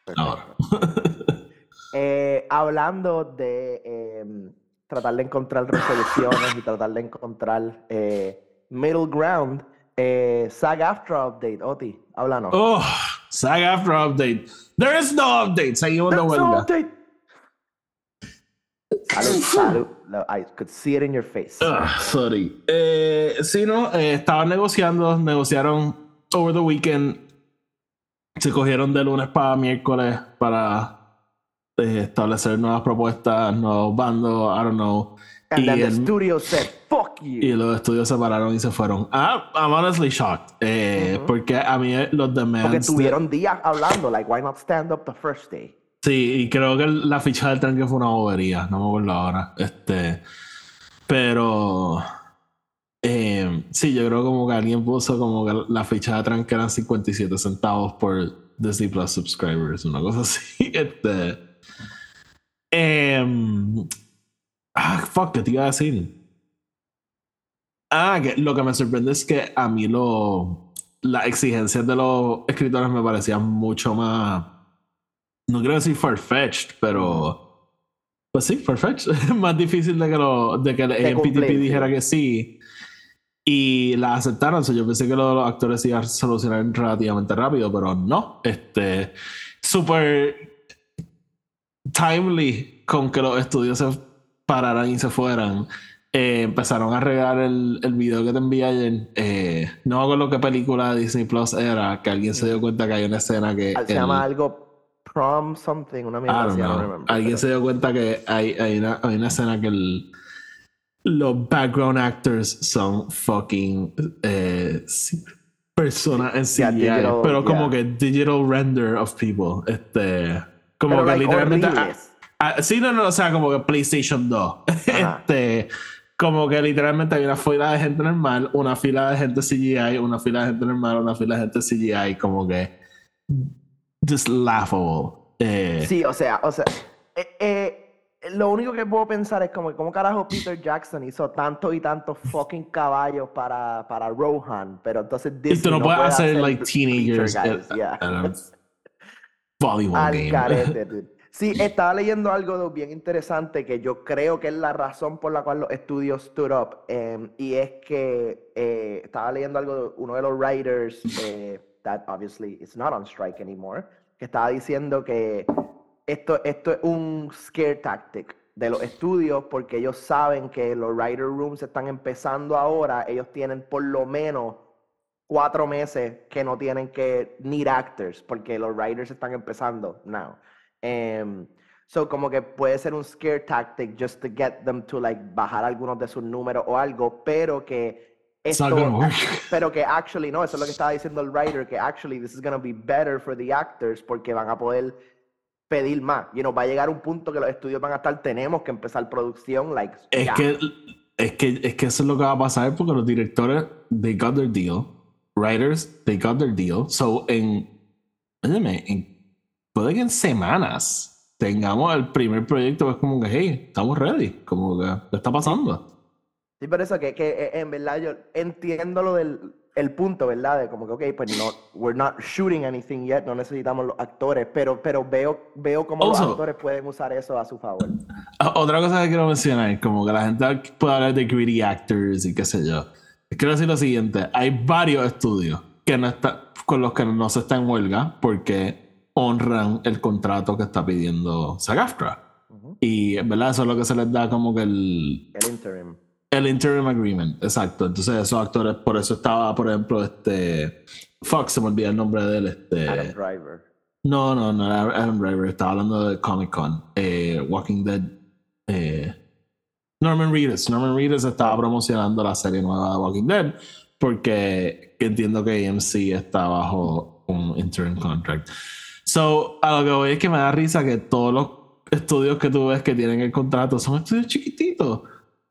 up. Ahora. Eh, hablando de em, tratar de encontrar resoluciones y tratar de encontrar eh, middle ground, eh, SAG AFTRA update, Oti, háblanos. Oh, SAG after update. There is no update. Seguimos de There's no huelga. update. Salud, I could see it in your face. Ah, sorry. Eh, sí, no, eh, estaban negociando, negociaron over the weekend. Se cogieron de lunes para miércoles para eh, establecer nuevas propuestas, nuevos bandos, I don't know. And Y then the el- studio said, fuck Y you. los estudios se pararon y se fueron. Ah, I'm honestly shocked. Eh, Porque a mí los demands. Porque de- tuvieron días hablando, like, why not stand up the first day? Sí, y creo que la ficha del tranque fue una bobería. No me acuerdo ahora. Este. Pero. Eh, Sí, yo creo como que alguien puso como que la ficha de que eran 57 centavos por Disney Plus subscribers, una cosa así. Este. Em, ah, fuck, ¿qué te iba a decir? Ah, que lo que me sorprende es que a mí lo, las exigencias de los escritores me parecían mucho más. No quiero decir farfetched, pero. Pues sí, farfetched. más difícil de que, lo, de que el AMPTP dijera que sí. Y la aceptaron. O sea, yo pensé que lo de los actores se iba a solucionar relativamente rápido, pero no. Este. Súper timely con que los estudios se pararan y se fueran. Eh, empezaron a regar el, el video que te envié ayer. Eh, no me acuerdo qué película de Disney Plus era, que alguien se dio cuenta que hay una escena que. Se el- llama algo prom something, una mierda. Alguien se dio cuenta que hay, hay, una, hay una escena que el- los background actors son fucking eh, sí, personas en Yeah, CGI, digital, pero como yeah. que digital render of people. Este, como Pero, que like, literalmente. horribles. Ah, ah, sí, no, no, o sea, como que PlayStation 2. Ajá. este, como que literalmente hay una fila de gente normal, una fila de gente CGI, una fila de gente normal, una fila de gente CGI, como que. Just laughable. Eh, Sí, o sea, o sea, eh, eh, lo único que puedo pensar es como, ¿cómo carajo Peter Jackson hizo tantos y tantos fucking caballos para, para Rohan? Pero entonces Y Disney tú no puedes puede hacer, like, teenagers Guys, at- yeah. at a volleyball Al game. dude. Sí, estaba leyendo algo bien interesante que yo creo que es la razón por la cual los estudios stood up. em, y es que eh, estaba leyendo algo de uno de los writers, eh, that obviously is not on strike anymore, que estaba diciendo que esto, esto es un scare tactic de los estudios porque ellos saben que los writer rooms están empezando ahora, ellos tienen por lo menos cuatro meses que no tienen que need actors porque los writers están empezando now. Em, so como que puede ser un scare tactic just to get them to like bajar algunos de sus números o algo, pero que esto- pero que actually no, eso es lo que estaba diciendo el writer, que actually this is gonna be better for the actors porque van a poder pedir más. You know, va a llegar un punto que los estudios van a estar, tenemos que empezar producción, like, Es ya. que, es que es que eso es lo que va a pasar porque los directores, they got their deal. Writers, they got their deal. So, en. En- puede que en semanas tengamos el primer proyecto, es como que, hey, estamos ready. Como que, ¿qué está pasando? Sí, por eso que, que en verdad yo entiendo lo del el punto, ¿verdad? De como que, ok, pues no, we're not shooting anything yet, no necesitamos los actores, pero, pero veo, veo cómo los Also- actores pueden usar eso a su favor. Ah, Otra cosa que quiero mencionar, como que la gente puede hablar de greedy actors y qué sé yo. Quiero decir lo siguiente, hay varios estudios que no está, con los que no se está en huelga porque honran el contrato que está pidiendo SAG-AFTRA. Ujú. Y, ¿verdad? Eso es lo que se les da como que el, El interim. El interim agreement, exacto. Entonces esos actores, por eso estaba, por ejemplo, este... Fuck, se me olvida el nombre de él, este... Adam Driver. No, no, no era Adam Driver, estaba hablando de Comic Con, eh, Walking Dead. eh, Norman Reedus. Norman Reedus estaba promocionando la serie nueva de Walking Dead porque entiendo que AMC está bajo un interim contract. So, a lo que voy es que me da risa que todos los estudios que tú ves que tienen el contrato son estudios chiquititos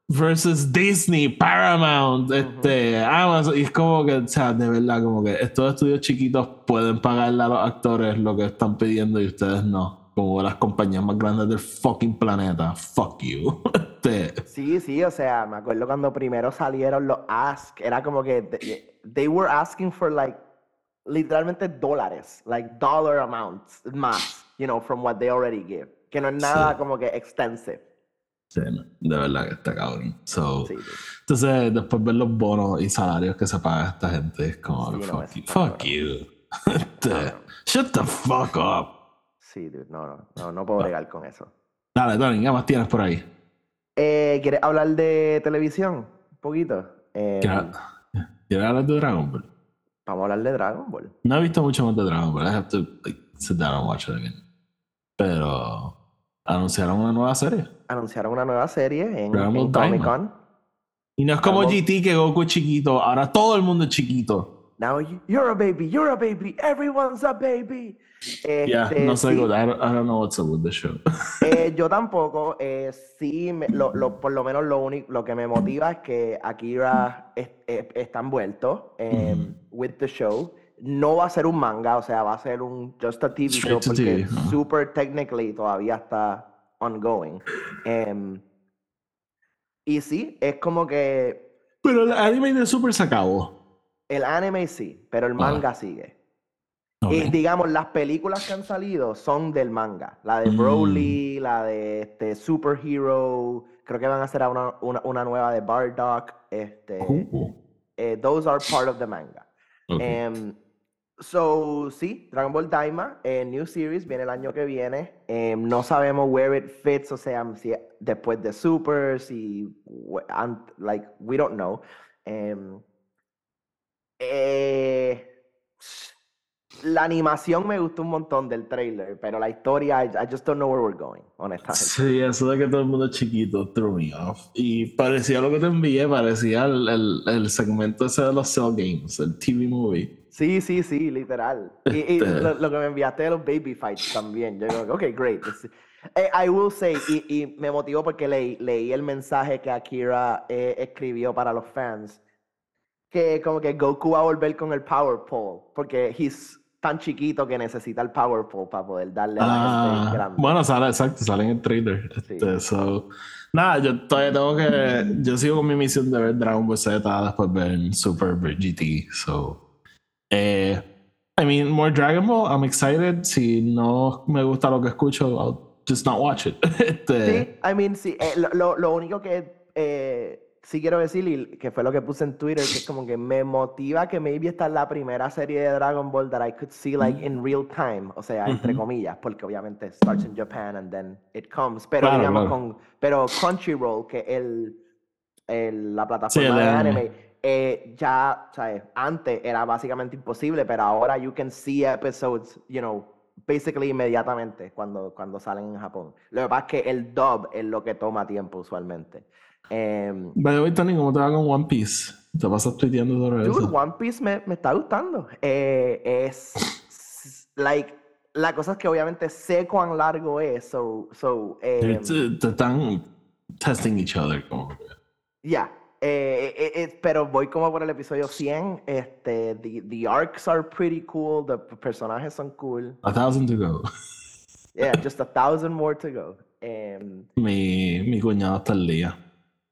versus Disney, Paramount, este, Amazon. Y es como que, o sea, de verdad, como que estos estudios chiquitos pueden pagarle a los actores lo que están pidiendo y ustedes no. Como las compañías más grandes del fucking planeta. Fuck you. Este, Sí, sí, o sea, me acuerdo cuando primero salieron los ask, era como que they, they were asking for like literalmente dólares, like dollar amounts más, you know, from what they already give, que no es nada Sí. como que extensive. Sí, de verdad que está cabrón. So, Sí. Entonces, después ver los bonos y salarios que se paga esta gente es como, Sí, fuck, you, fuck you. Este. Shut the fuck up. Sí, dude, no, no, no, no puedo bregar con eso. Dale, Tony, ¿qué más tienes por ahí? Eh, ¿Quieres hablar de televisión? Un poquito. Eh, ¿Quieres quieres hablar de Dragon Ball? vamos a hablar de Dragon Ball. No he visto mucho más de Dragon Ball. I have to like, sit down and watch it again. Pero anunciaron una nueva serie. Anunciaron una nueva serie en, en Comic. Con. Y no es como Dragon GT que Goku es chiquito. Ahora todo el mundo es chiquito. Now you- you're a baby, you're a baby, everyone's a baby. Yeah, Este, no sé, sí. I don't, I don't know what's up with the show. eh, yo tampoco. eh, sí, me- lo, lo- por lo menos lo único, lo que me motiva es que Akira es- es- está envuelto em, with the show. No va a ser un manga, o sea, va a ser un just a TV show Straight to porque TV, super technically todavía está ongoing. Em, y sí, es como que Pero el anime de Super se acabó. el anime sí, pero el Ah. manga sigue. Y digamos, las películas que han salido son del manga. La de Mm. Broly, la de este, Superhero. Creo que van a hacer una, una, una nueva de Bardock. Este, Uh, eh, those are part of the manga. Em, so, sí, Dragon Ball Daima, eh, New Series, viene el año que viene. Em, no sabemos where it fits, o sea, después de Super, si. Like, we don't know. Em, eh, la animación me gustó un montón del trailer, pero la historia, I, I just don't know where we're going, honestamente. Sí, eso de que todo el mundo es chiquito threw me off. Y parecía lo que te envié, parecía el, el, el segmento ese de los Cell Games, el TV movie. Sí, sí, sí, literal. Y, y Este- lo, lo que me enviaste de los baby fights también. Yo digo, ok, great. Eh, I will say, y, y me motivó porque leí, leí el mensaje que Akira eh, escribió para los fans, que como que Goku va a volver con el Power Pole, porque he's tan chiquito que necesita el Power Pole para poder darle la Ah, grande. bueno, sale, exacto, sale en el trailer. Sí. Este, so, nada, yo todavía tengo que. Yo sigo con mi misión de ver Dragon Ball Z después ver Super GT. So, eh, I mean, more Dragon Ball. I'm excited. Si no me gusta lo que escucho, I'll just not watch it. Este, Sí, I mean, sí, eh, lo, lo- lo único que eh, sí quiero decir, y que fue lo que puse en Twitter, que es como que me motiva que maybe esta es la primera serie de Dragon Ball that I could see like in real time, o sea, entre comillas, porque obviamente starts in Japan and then it comes, pero Claro, digamos claro. con, pero Crunchyroll, que el, el- la plataforma el de anime. anime, eh, ya, ¿sabes? Antes era básicamente imposible, pero ahora you can see episodes, you know, basically inmediatamente cuando, cuando salen en Japón. Lo que pasa es que el dub es lo que toma tiempo usualmente. Em, By the way, Tony, ¿cómo te va con One Piece? ¿Te pasas tuiteando sobre dude, eso? One Piece me, me está gustando. Eh, es, like, la cosa es que obviamente sé cuán largo es, so, so, em, Te, están testing each other. Como. Ya, eh, eh, eh, pero voy como por el episodio 100. Este, the, the arcs are pretty cool, the personajes son cool. A thousand to go. Yeah, just a thousand more to go. Em, Mi, mi cuñado está al día.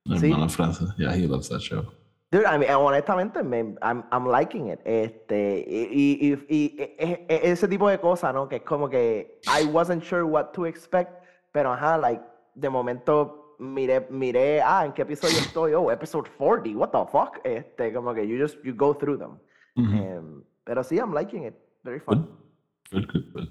Hermano Francis. Yeah, he loves that show. dude, I mean, honestamente, me, I'm, I'm liking it. Este, y, y, y- y e- e- e- ese tipo de cosas, ¿no? Que es como que I wasn't sure what to expect, pero ajá, like, de momento miré, miré, ah, ¿en qué episodio estoy? Oh, episode 40, what the fuck? Este, como que you just, you go through them. Ujú. Em, pero sí, I'm liking it. Very fun. Good, good, good.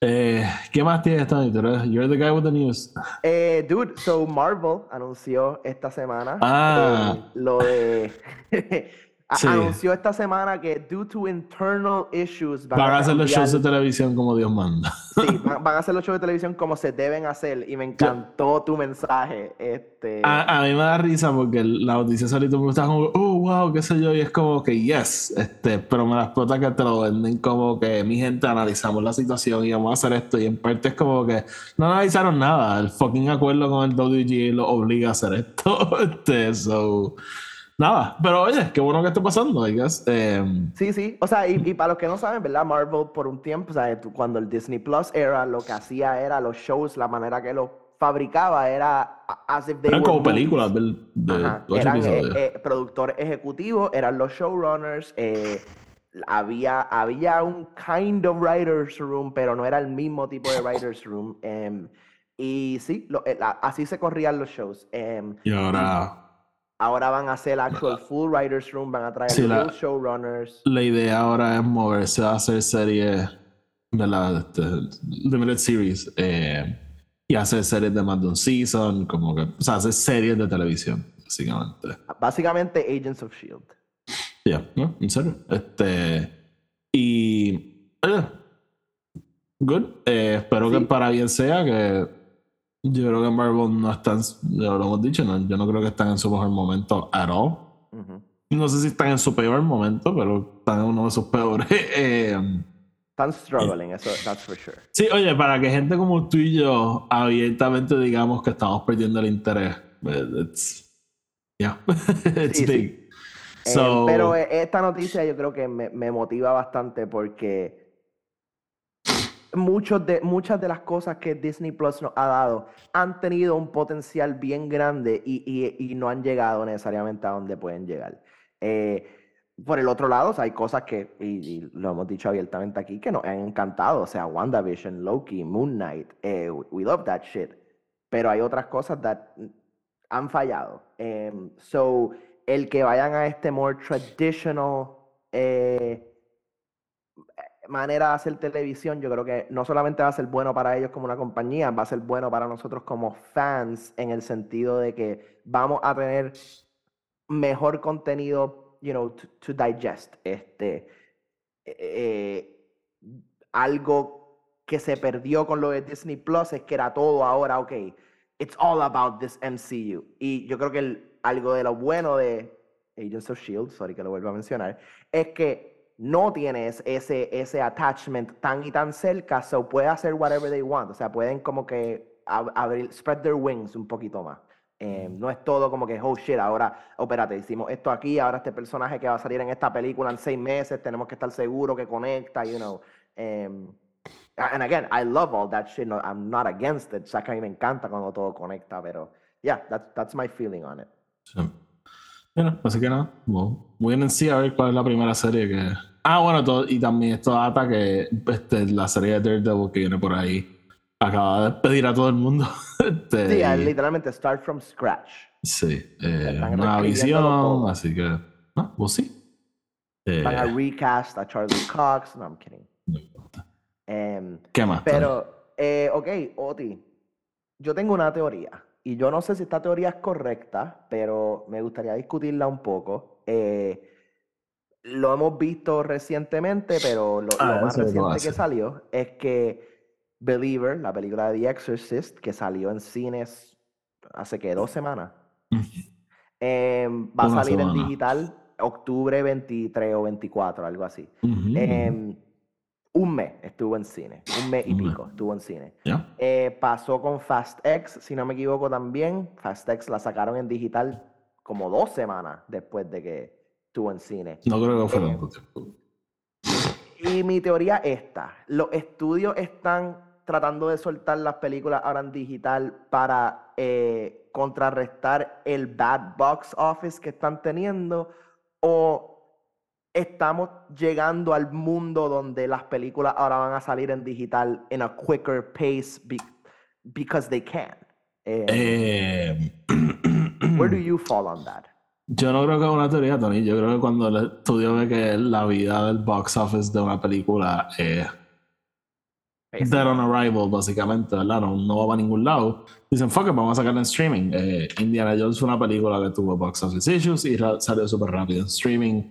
Eh, ¿Qué más tienes, Tony? You're the guy with the news. Eh, dude, so Marvel anunció esta semana Ah. eh, lo de. Sí. Anunció esta semana que, due to internal issues, van, Van a hacer los shows de televisión como Dios manda. Sí, van, van a hacer los shows de televisión como se deben hacer. Y me encantó tu mensaje. Este, A, a mí me da risa porque la noticia el mundo está como, wow, qué sé yo, y es como que, yes, este, pero me la explota que te lo venden como que mi gente analizamos la situación y vamos a hacer esto, y en parte es como que no analizaron nada, el fucking acuerdo con el WG lo obliga a hacer esto, este, so, nada, pero oye, qué bueno que esté pasando, I guess. Em, Sí, sí. O sea, y, y para los que no saben, ¿verdad? Marvel por un tiempo, o sea, cuando el Disney Plus era, lo que hacía era los shows, la manera que los fabricaba era as if they eran were como películas de Ajá, ocho Eran eh, eh, productor ejecutivo, eran los showrunners, eh, había, había un kind of writer's room, pero no era el mismo tipo de writer's room. em, y sí, lo- la- así se corrían los shows. em, y ahora... ahora van a hacer actual full writer's room, van a traer Sí, la- real showrunners. La idea ahora es moverse a hacer series de la este, limited series eh, y hacer series de más de un season, como que, o sea, hacer series de televisión, básicamente. Básicamente Agents of Shield. Ya, ¿no? En serio. Este, y, eh, good. Eh, espero que para bien sea, que yo creo que Marvel no están, ya lo hemos dicho, no, yo no creo que están en su mejor momento at all. No sé si están en su peor momento, pero están en uno de sus peores. eh, Están struggling, eso, that's for sure. sí, oye, para que gente como tú y yo abiertamente digamos que estamos perdiendo el interés, eh, it's, yeah, it's Sí, sí. big. Eh, So, pero eh, esta noticia yo creo que me, me motiva bastante porque muchos de, muchas de las cosas que Disney Plus nos ha dado han tenido un potencial bien grande y, y- y no han llegado necesariamente a donde pueden llegar. Eh, por el otro lado, hay cosas que, y, lo hemos dicho abiertamente aquí, que nos han encantado. O sea, WandaVision, Loki, Moon Knight, eh, we, love that shit. Pero hay otras cosas that han fallado. Em, so, el que vayan a este more traditional eh, manera de hacer televisión, yo creo que no solamente va a ser bueno para ellos como una compañía, va a ser bueno para nosotros como fans en el sentido de que vamos a tener mejor contenido, you know, to, to digest. Este, eh, algo que se perdió con lo de Disney Plus es que era todo ahora, ok, it's all about this MCU. Y yo creo que algo de lo bueno de Agents of Shield, sorry que lo vuelvo a mencionar, es que no tienes ese, ese attachment tan y tan cerca, so puede hacer whatever they want. O sea, pueden como que ab- abrir, spread their wings un poquito más. Eh, no es todo como que, oh shit, ahora, espérate, hicimos esto aquí, ahora este personaje que va a salir en esta película en seis meses, tenemos que estar seguros que conecta, you know. Em, and again, I love all that shit, no, I'm not against it, o sea, que a mí me encanta cuando todo conecta, pero, yeah, that's, that's my feeling on it. sí. Bueno, así que nada, bueno, voy a sí a ver cuál es la primera serie que. Ah, bueno, todo, y también esto data que este, la serie de Daredevil que viene por ahí acaba de despedir a todo el mundo. Este, Sí, I literalmente start from scratch. Sí, eh, reescribiéndolo visión, todo. así que, no, pues sí. Eh, Van a recast a Charlie Cox, no, I'm kidding. no importa. Em, ¿Qué más? Pero, eh, ok, Oti, yo tengo una teoría y yo no sé si esta teoría es correcta, pero me gustaría discutirla un poco. Eh, lo hemos visto recientemente, pero lo, Ah, lo más reciente que salió es que Believer, la película de The Exorcist, que salió en cines hace que dos semanas, em, va a salir en digital octubre 23 o 24, algo así. Em, un mes estuvo en cine, un mes y Un mes. pico estuvo en cine. ¿Ya? Eh, pasó con Fast X, si no me equivoco también. Fast X la sacaron en digital como dos semanas después de que estuvo en cine. No creo que fue Eh. Y mi teoría es esta, los estudios están tratando de soltar las películas ahora en digital para eh, contrarrestar el bad box office que están teniendo o estamos llegando al mundo donde las películas ahora van a salir en digital in a quicker pace be- because they can. Eh, Eh, where do you fall on that? Yo no creo que es una teoría, Tony. Yo creo que cuando el estudio ve que la vida del box office de una película es dead on arrival, básicamente, ¿verdad? No, no va para ningún lado. Dicen, fuck it, vamos a sacarla en streaming. Eh, Indiana Jones fue una película que tuvo box office issues y salió súper rápido en streaming.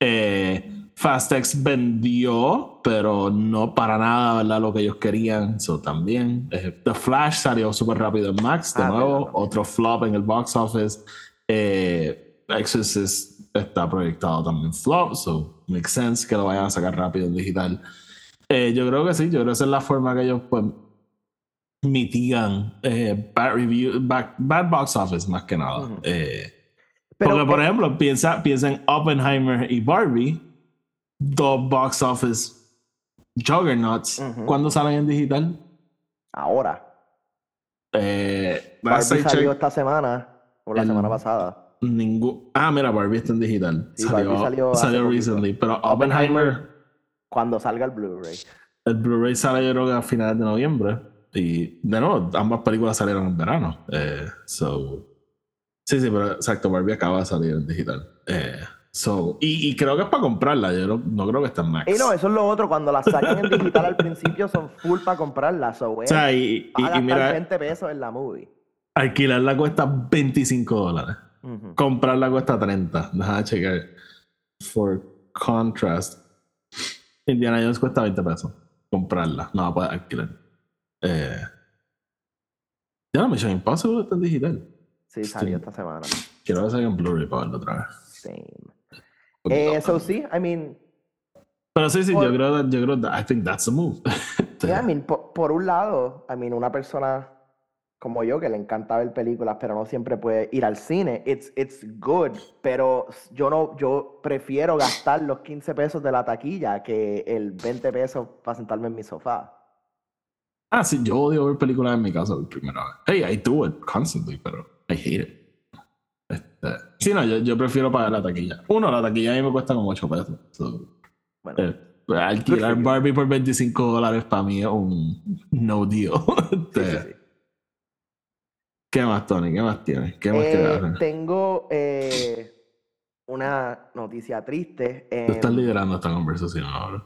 Eh, Fast X vendió, pero no para nada, ¿verdad? Lo que ellos querían. So, también. Eh, The Flash salió súper rápido en Max, de Ah, nuevo. verdad. Otro flop en el box office. Eh, Exorcist está proyectado también flop, so makes sense que lo vayan a sacar rápido en digital. Eh, yo creo que sí, yo creo que esa es la forma que ellos pues mitigan eh, bad review, bad, bad box office más que nada. Eh, Pero, porque, por ejemplo, piensa, piensa en Oppenheimer y Barbie, dos box office juggernauts. ¿cuándo salen en digital? ahora, Eh, Barbie salió esta semana o la el- semana pasada. ningún. Ah, mira, Barbie está en digital. Sí, salió salió salió poquito. recently, pero Oppenheimer. Cuando salga el Blu-ray. El Blu-ray sale yo creo que a finales de noviembre. Y de nuevo, ambas películas salieron en verano. Eh, so, sí, sí, pero exacto, Barbie acaba de salir en digital. Eh, so, y, y creo que es para comprarla. Yo no, no creo que esté en Max. Y no, eso es lo otro. Cuando las sacan en digital al principio son full para comprarlas. So, o sea, y, y- y mira, 20 pesos en la movie. alquilarla cuesta 25 dólares. Comprarla cuesta 30. Déjame checar. For contrast, Indiana Jones cuesta 20 pesos. Comprarla, no la puedes alquilar. Eh, ya la Mission Impossible está en digital. Sí, salió esta semana. Quiero ver si en Blu-ray para verlo otra vez. Same. Eh, Eso sí, I mean, Pero sí, sí, por- yo creo, yo creo, I think that's a move. Yeah, I mean, por, por un lado, I mean, una persona como yo que le encanta ver películas, pero no siempre puede ir al cine, it's, it's good, pero yo no, yo prefiero gastar los 15 pesos de la taquilla que el 20 pesos para sentarme en mi sofá. Ah, sí, yo odio ver películas en mi casa por primera vez. Hey, I do it constantly, pero I hate it. Este, sí, no, yo, yo prefiero pagar la taquilla. Uno, la taquilla a mí me cuesta como 8 pesos. So, Bueno, eh, alquilar. Barbie por 25 dólares para mí es un no deal. sí, Este, sí, sí. ¿Qué más, Tony? ¿Qué más tienes? ¿Qué más Eh, tengo eh, una noticia triste. Tú estás em, liderando esta conversación ahora.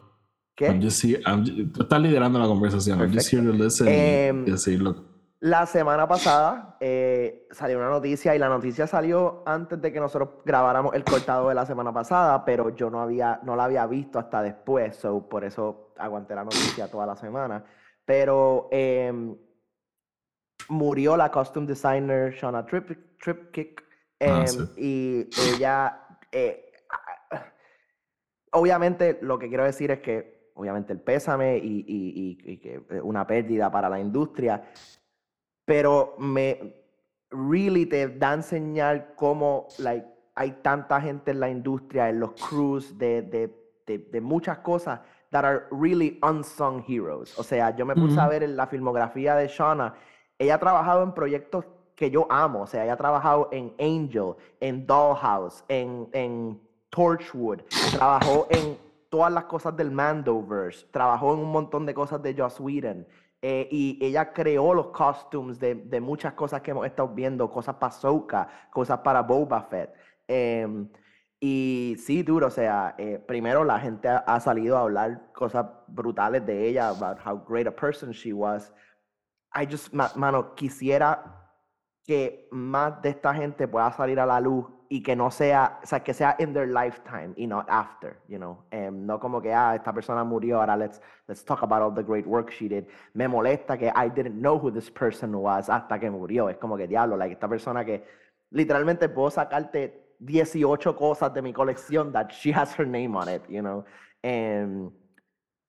¿qué? I'm just here- I'm ju- tú estás liderando la conversación. I'm just here to listen Em, y decirlo. La semana pasada eh, salió una noticia y la noticia salió antes de que nosotros grabáramos el cortado de la semana pasada, pero yo no, había, no la había visto hasta después, so por eso aguanté la noticia toda la semana. Pero em, murió la costume designer Shauna Trip, Tripkick Ah, em, sí. y ella, eh, obviamente lo que quiero decir es que obviamente el pésame y, y- y- y que eh, una pérdida para la industria, pero me really te da a enseñar cómo like, hay tanta gente en la industria, en los crews, de, de, de, de muchas cosas that are really unsung heroes. O sea, yo me puse a Ujú. ver en la filmografía de Shauna, ella ha trabajado en proyectos que yo amo, o sea, ella ha trabajado en Angel, en Dollhouse, en, en Torchwood, trabajó en todas las cosas del Mandoverse, trabajó en un montón de cosas de Joss Whedon, eh, y ella creó los costumes de, de muchas cosas que hemos estado viendo, cosas para Ahsoka, cosas para Boba Fett. Em, y sí, duro, o sea, eh, primero la gente ha, ha salido a hablar cosas brutales de ella, about how great a person she was. I just, ma- mano, quisiera que más de esta gente pueda salir a la luz y que no sea, o sea, que sea in their lifetime y not after, you know. Em, no como que, ah, esta persona murió, ahora let's, let's talk about all the great work she did. Me molesta que I didn't know who this person was hasta que murió. Es como que, diablo, like, esta persona que literalmente puedo sacarte 18 cosas de mi colección that she has her name on it, you know. Em,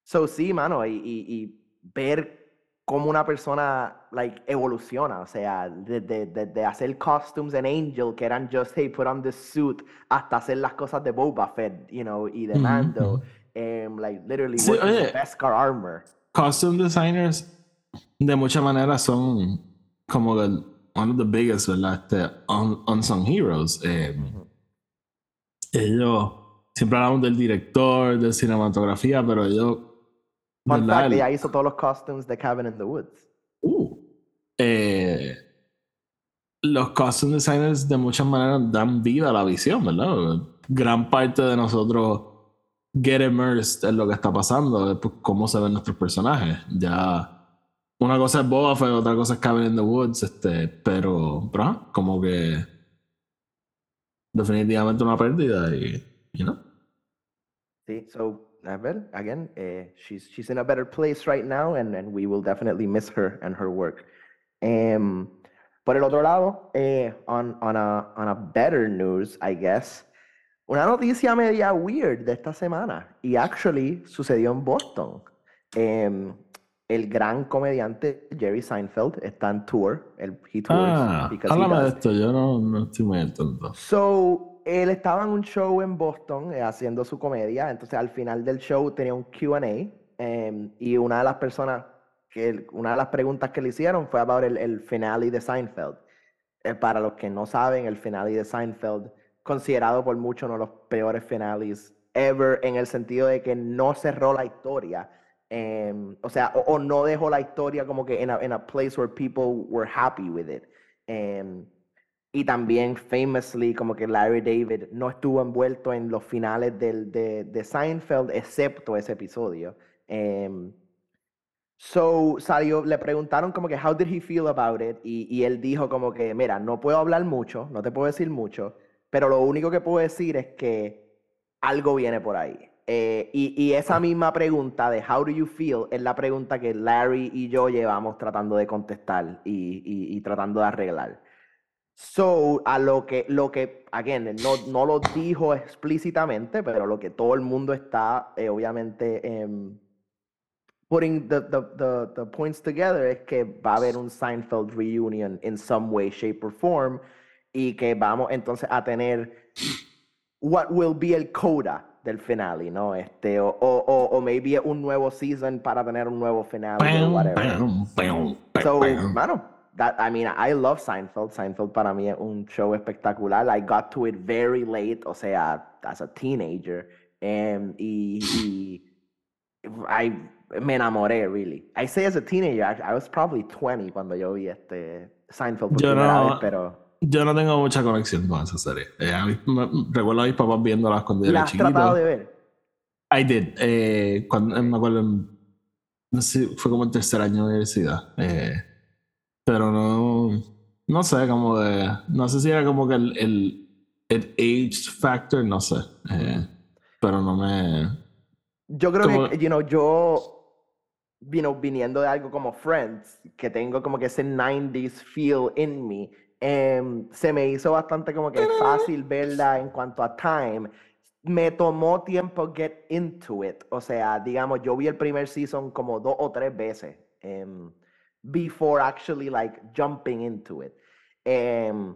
So sí, mano, y ver cómo una persona like evoluciona, o sea, desde de, de hacer costumes en Angel que eran just hey, put on this suit, hasta hacer las cosas de Boba Fett, you know, y de Mando, em, like literally Sí, oye. with Beskar armor. costume designers de muchas maneras son como el- one of the biggest, ¿verdad? Este, un- unsung heroes. Eh, ellos siempre hablamos del director, de cinematografía, pero ellos. Fun fact, El- ella hizo todos los costumes de Cabin in the Woods. Uh, eh, los costume designers de muchas maneras dan vida a la visión, ¿verdad? Gran parte de nosotros get immersed en lo que está pasando, es pues, cómo se ven nuestros personajes. Ya una cosa es Boba Fett, otra cosa es Cabin in the Woods, este, pero, pero como que definitivamente una pérdida y, you know. Sí, so, a ver, again, eh, she's, she's in a better place right now, and, and we will definitely miss her and her work. Em, por el otro lado, eh, on, on, a, on a better news, I guess, una noticia media weird de esta semana, y actually sucedió en Boston. Em, el gran comediante Jerry Seinfeld está en tour, el, he tours Ah, because he háblame de esto, yo no, no estoy muy al tanto. So, él estaba en un show en Boston eh, haciendo su comedia, entonces al final del show tenía un QA em, y una de las personas, que una de las preguntas que le hicieron fue about el, el finale de Seinfeld. Eh, para los que no saben, el finale de Seinfeld, considerado por muchos uno de los peores finales ever, en el sentido de que no cerró la historia. em, o sea, o, no dejó la historia como que en a, in a place where people were happy with it. Y también, famously, como que Larry David no estuvo envuelto en los finales del, de, de Seinfeld, excepto ese episodio. Em, so, salió, le preguntaron como que, how did he feel about it? Y, y él dijo como que, mira, no puedo hablar mucho, no te puedo decir mucho, pero lo único que puedo decir es que algo viene por ahí. Eh, y, y esa misma pregunta de how do you feel es la pregunta que Larry y yo llevamos tratando de contestar y, y- y tratando de arreglar. So, a lo que, lo que, again, no, no lo dijo explícitamente, pero lo que todo el mundo está, eh, obviamente, em, putting the, the, the, the points together es que va a haber un Seinfeld reunion in some way, shape or form, y que vamos entonces a tener what will be el coda del finale, ¿no? Este, o, o, o, o maybe un nuevo season para tener un nuevo finale o whatever. So, mano, that, I mean, I love Seinfeld. Seinfeld para mí es un show espectacular. I got to it very late, o sea, as a teenager. em, y, y I me enamoré, really. I say as a teenager, I, I was probably 20 cuando yo vi este Seinfeld por Yo primera no- vez, pero... Yo no tengo mucha conexión con esa serie. Eh, a mí- me- recuerdo a mis papás viéndolas cuando yo ¿La era has chiquito. tratado de ver? I did. Eh, cuando, me acuerdo, no sé, fue como el tercer año de universidad. Eh, pero no, no sé, como de, no sé si era como que el, el, el age factor, no sé. Eh, pero no me... Yo creo Como- que, you know, yo, you know, viniendo de algo como Friends, que tengo como que ese 90s feel in me, em, se me hizo bastante como que fácil verla en cuanto a time. Me tomó tiempo get into it. O sea, digamos, yo vi el primer season como dos o tres veces em, before actually like jumping into it. Em,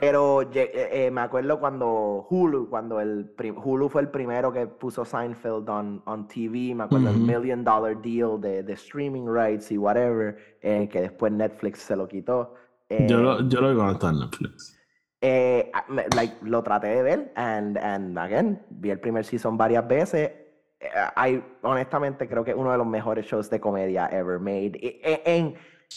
pero eh, eh, me acuerdo cuando Hulu, cuando el prim- Hulu fue el primero que puso Seinfeld on, on TV, me acuerdo el Ujú. million dollar deal de, de streaming rights y whatever, eh, que después Netflix se lo quitó. Yo lo, yo lo estaba en Netflix. eh, a- me- like, lo traté de ver, and, and again, vi el primer season varias veces. Eh, I, honestamente, creo que es uno de los mejores shows de comedia ever made. E- e- En,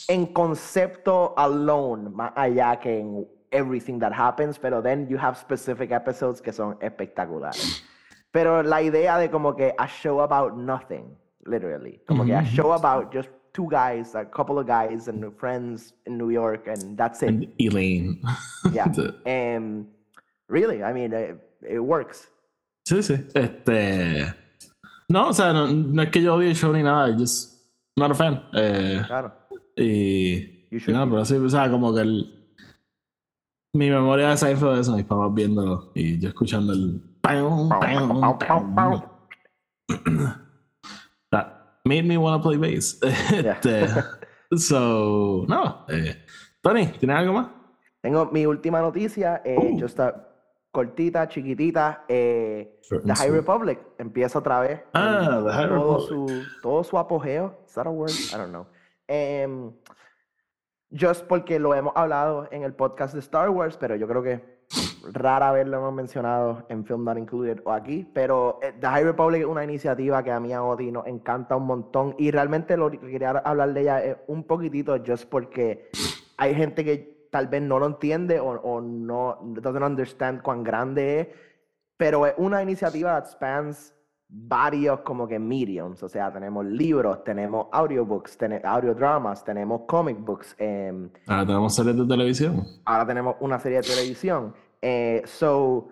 en concepto alone, más allá que en everything that happens, pero then you have specific episodes que son espectaculares. Pero la idea de como que a show about nothing, literally, como que a show about just two guys, a couple of guys and friends in New York, and that's it. And Elaine. Yeah. Um, really, I mean, it, it works. Sí, sí. Este. No, o sea, no, no es que yo odie el show ni nada, yo just not a fan. Eh, Claro. y. No, pero sí, o sea, como que el. Mi memoria de Seinfeld es eso, mis papás viéndolo y yo escuchando el. That made me wanna play bass. Este, so, no. Eh, Tony, ¿tienes algo más? Tengo mi última noticia, eh, Oh. just a cortita, chiquitita. eh, The High. Republic empieza otra vez. Ah, en The High todo Republic. Su, todo su apogeo. Is that a word? I don't know. Em, just porque lo hemos hablado en el podcast de Star Wars, pero yo creo que rara vez lo hemos mencionado en Film Not Included o aquí. Pero eh, The High Republic es una iniciativa que a mí a Oti nos encanta un montón. Y realmente lo que quería hablar de ella es un poquitito, just porque hay gente que tal vez no lo entiende o, o no doesn't understand cuán grande es, pero es una iniciativa that spans varios como que mediums, o sea, tenemos libros, tenemos audiobooks, tenemos audiodramas, tenemos comic books, em, Ahora tenemos series de televisión. ahora tenemos una serie de televisión, eh, so,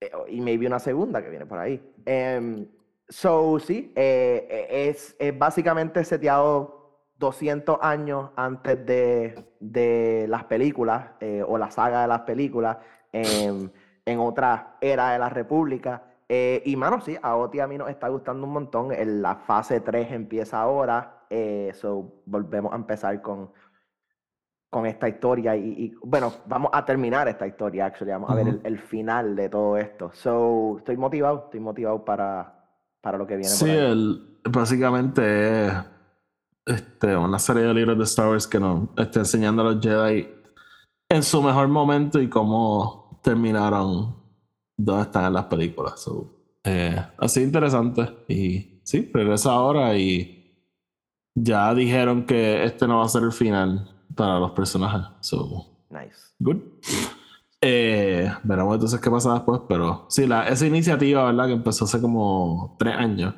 eh, y maybe una segunda que viene por ahí. Em, so, sí, eh, eh, es, es básicamente seteado 200 años antes de, de las películas eh, o la saga de las películas em, en otra era de la República. Eh, y mano, sí, a Oti a mí nos está gustando un montón. El- la fase 3 empieza ahora. eh, so volvemos a empezar con, con esta historia. Y, y, bueno, vamos a terminar esta historia, actually. Vamos a ver el, final de todo esto. So, estoy motivado, estoy motivado para, para lo que viene Sí, por ahí. el, básicamente este, una serie de libros de Star Wars que nos está enseñando a los Jedi en su mejor momento y cómo terminaron donde están en las películas. So, eh, así interesante. Y sí, regresa ahora y ya dijeron que este no va a ser el final para los personajes. So, Nice. Good. Eh, veremos entonces qué pasa después, pero sí, la, esa iniciativa, ¿verdad? Que empezó hace como tres años.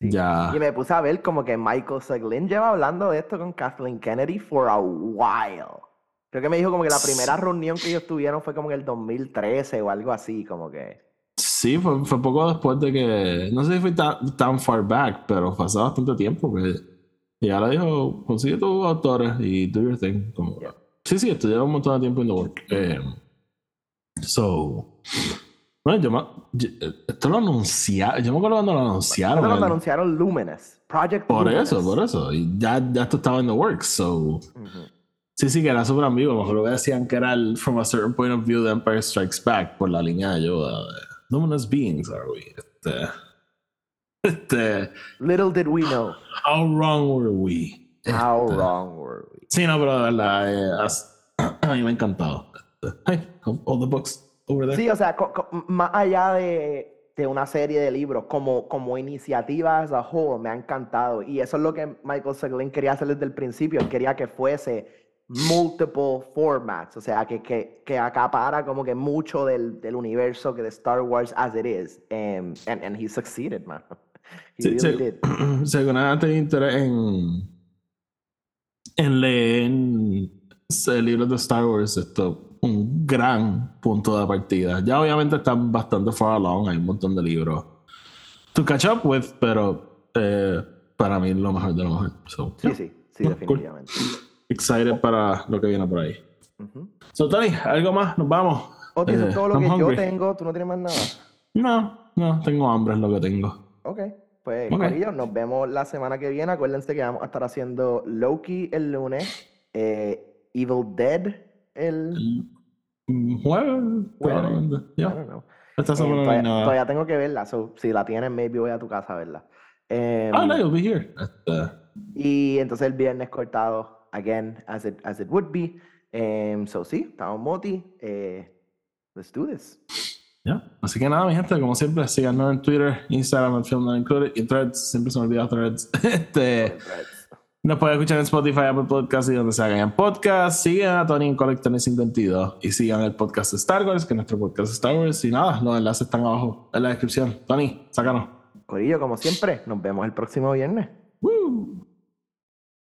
Sí. Ya. Y me puse a ver como que Michael Seglin lleva hablando de esto con Kathleen Kennedy for a while. Creo que me dijo como que la primera reunión que ellos tuvieron fue como en el 2013 o algo así, como que... Sí, fue, fue poco después de que. No sé si fue tan, tan far back, pero fue hace bastante tiempo que. Y le dijo: consigue tus autores y do your thing. Como, Yeah. Sí, sí, estudié un montón de tiempo en The Work. Eh, so. Bueno, yo, me- yo- esto lo anunciaron. Yo me acuerdo cuando lo anunciaron. Cuando el- anunciaron Luminous. Project por Luminous. eso, por eso. Y ya, ya esto estaba en The Works. So. Ujú. Sí, sí, que era súper ambiguo. Mejor que decían que era el From a Certain Point of View de Empire Strikes Back por la línea de Yoda. Luminous beings are we. Este, este, Little did we know how wrong were we? how Este, wrong were we. Sí, no, pero de verdad, eh, as- a mí me ha encantado. Este, Hey, all the books over there. Sí, o sea, más allá de, de una serie de libros, como, como iniciativa as a whole, me ha encantado. Y eso es lo que Michael Seglin quería hacer desde el principio. Él quería que fuese multiple formats, o sea, que, que, que acapara como que mucho del, del universo que de Star Wars as it is. Um, and, and he succeeded, man. He Sí, really alguna vez tenía interés en, en leer eh, libros de Star Wars, esto gran punto de partida. Ya obviamente están bastante far along, hay un montón de libros to catch up with, pero eh, para mí es lo mejor de lo mejor. So, Sí, yeah, sí, sí, definitivamente. Excited para lo que viene por ahí. Ujú. So, Tony, ¿algo más? Nos vamos. Ok, eso Eh, es todo lo I'm que yo tengo. ¿Tú no tienes más nada? No, no, tengo hambre, es lo que tengo. Ok, pues Ok. Corillo, nos vemos la semana que viene. Acuérdense que vamos a estar haciendo Loki el lunes, eh, Evil Dead el... Jueves, don't know. Esta Eh, semana no hay todavía, nada. todavía tengo que verla, so, si la tienes, maybe voy a tu casa a verla. Em, Ah, no, you'll be here. Este, Y entonces el viernes cortado, again, as it, as it would be. Em, so sí, estamos moti. Eh, let's do this. ya. Así que nada, mi gente, como siempre, síganos en Twitter, Instagram, el Film Not Included y Threads. Siempre se me olvida Threads. Este, nos pueden escuchar en Spotify, Apple Podcasts y donde se hagan podcast. Sigan a Tony en Collector 52 y sigan el podcast de Star Wars, que es nuestro podcast de Star Wars. Y nada, los enlaces están abajo en la descripción. Tony, sácanos. Corillo, como siempre, nos vemos el próximo viernes. Woo!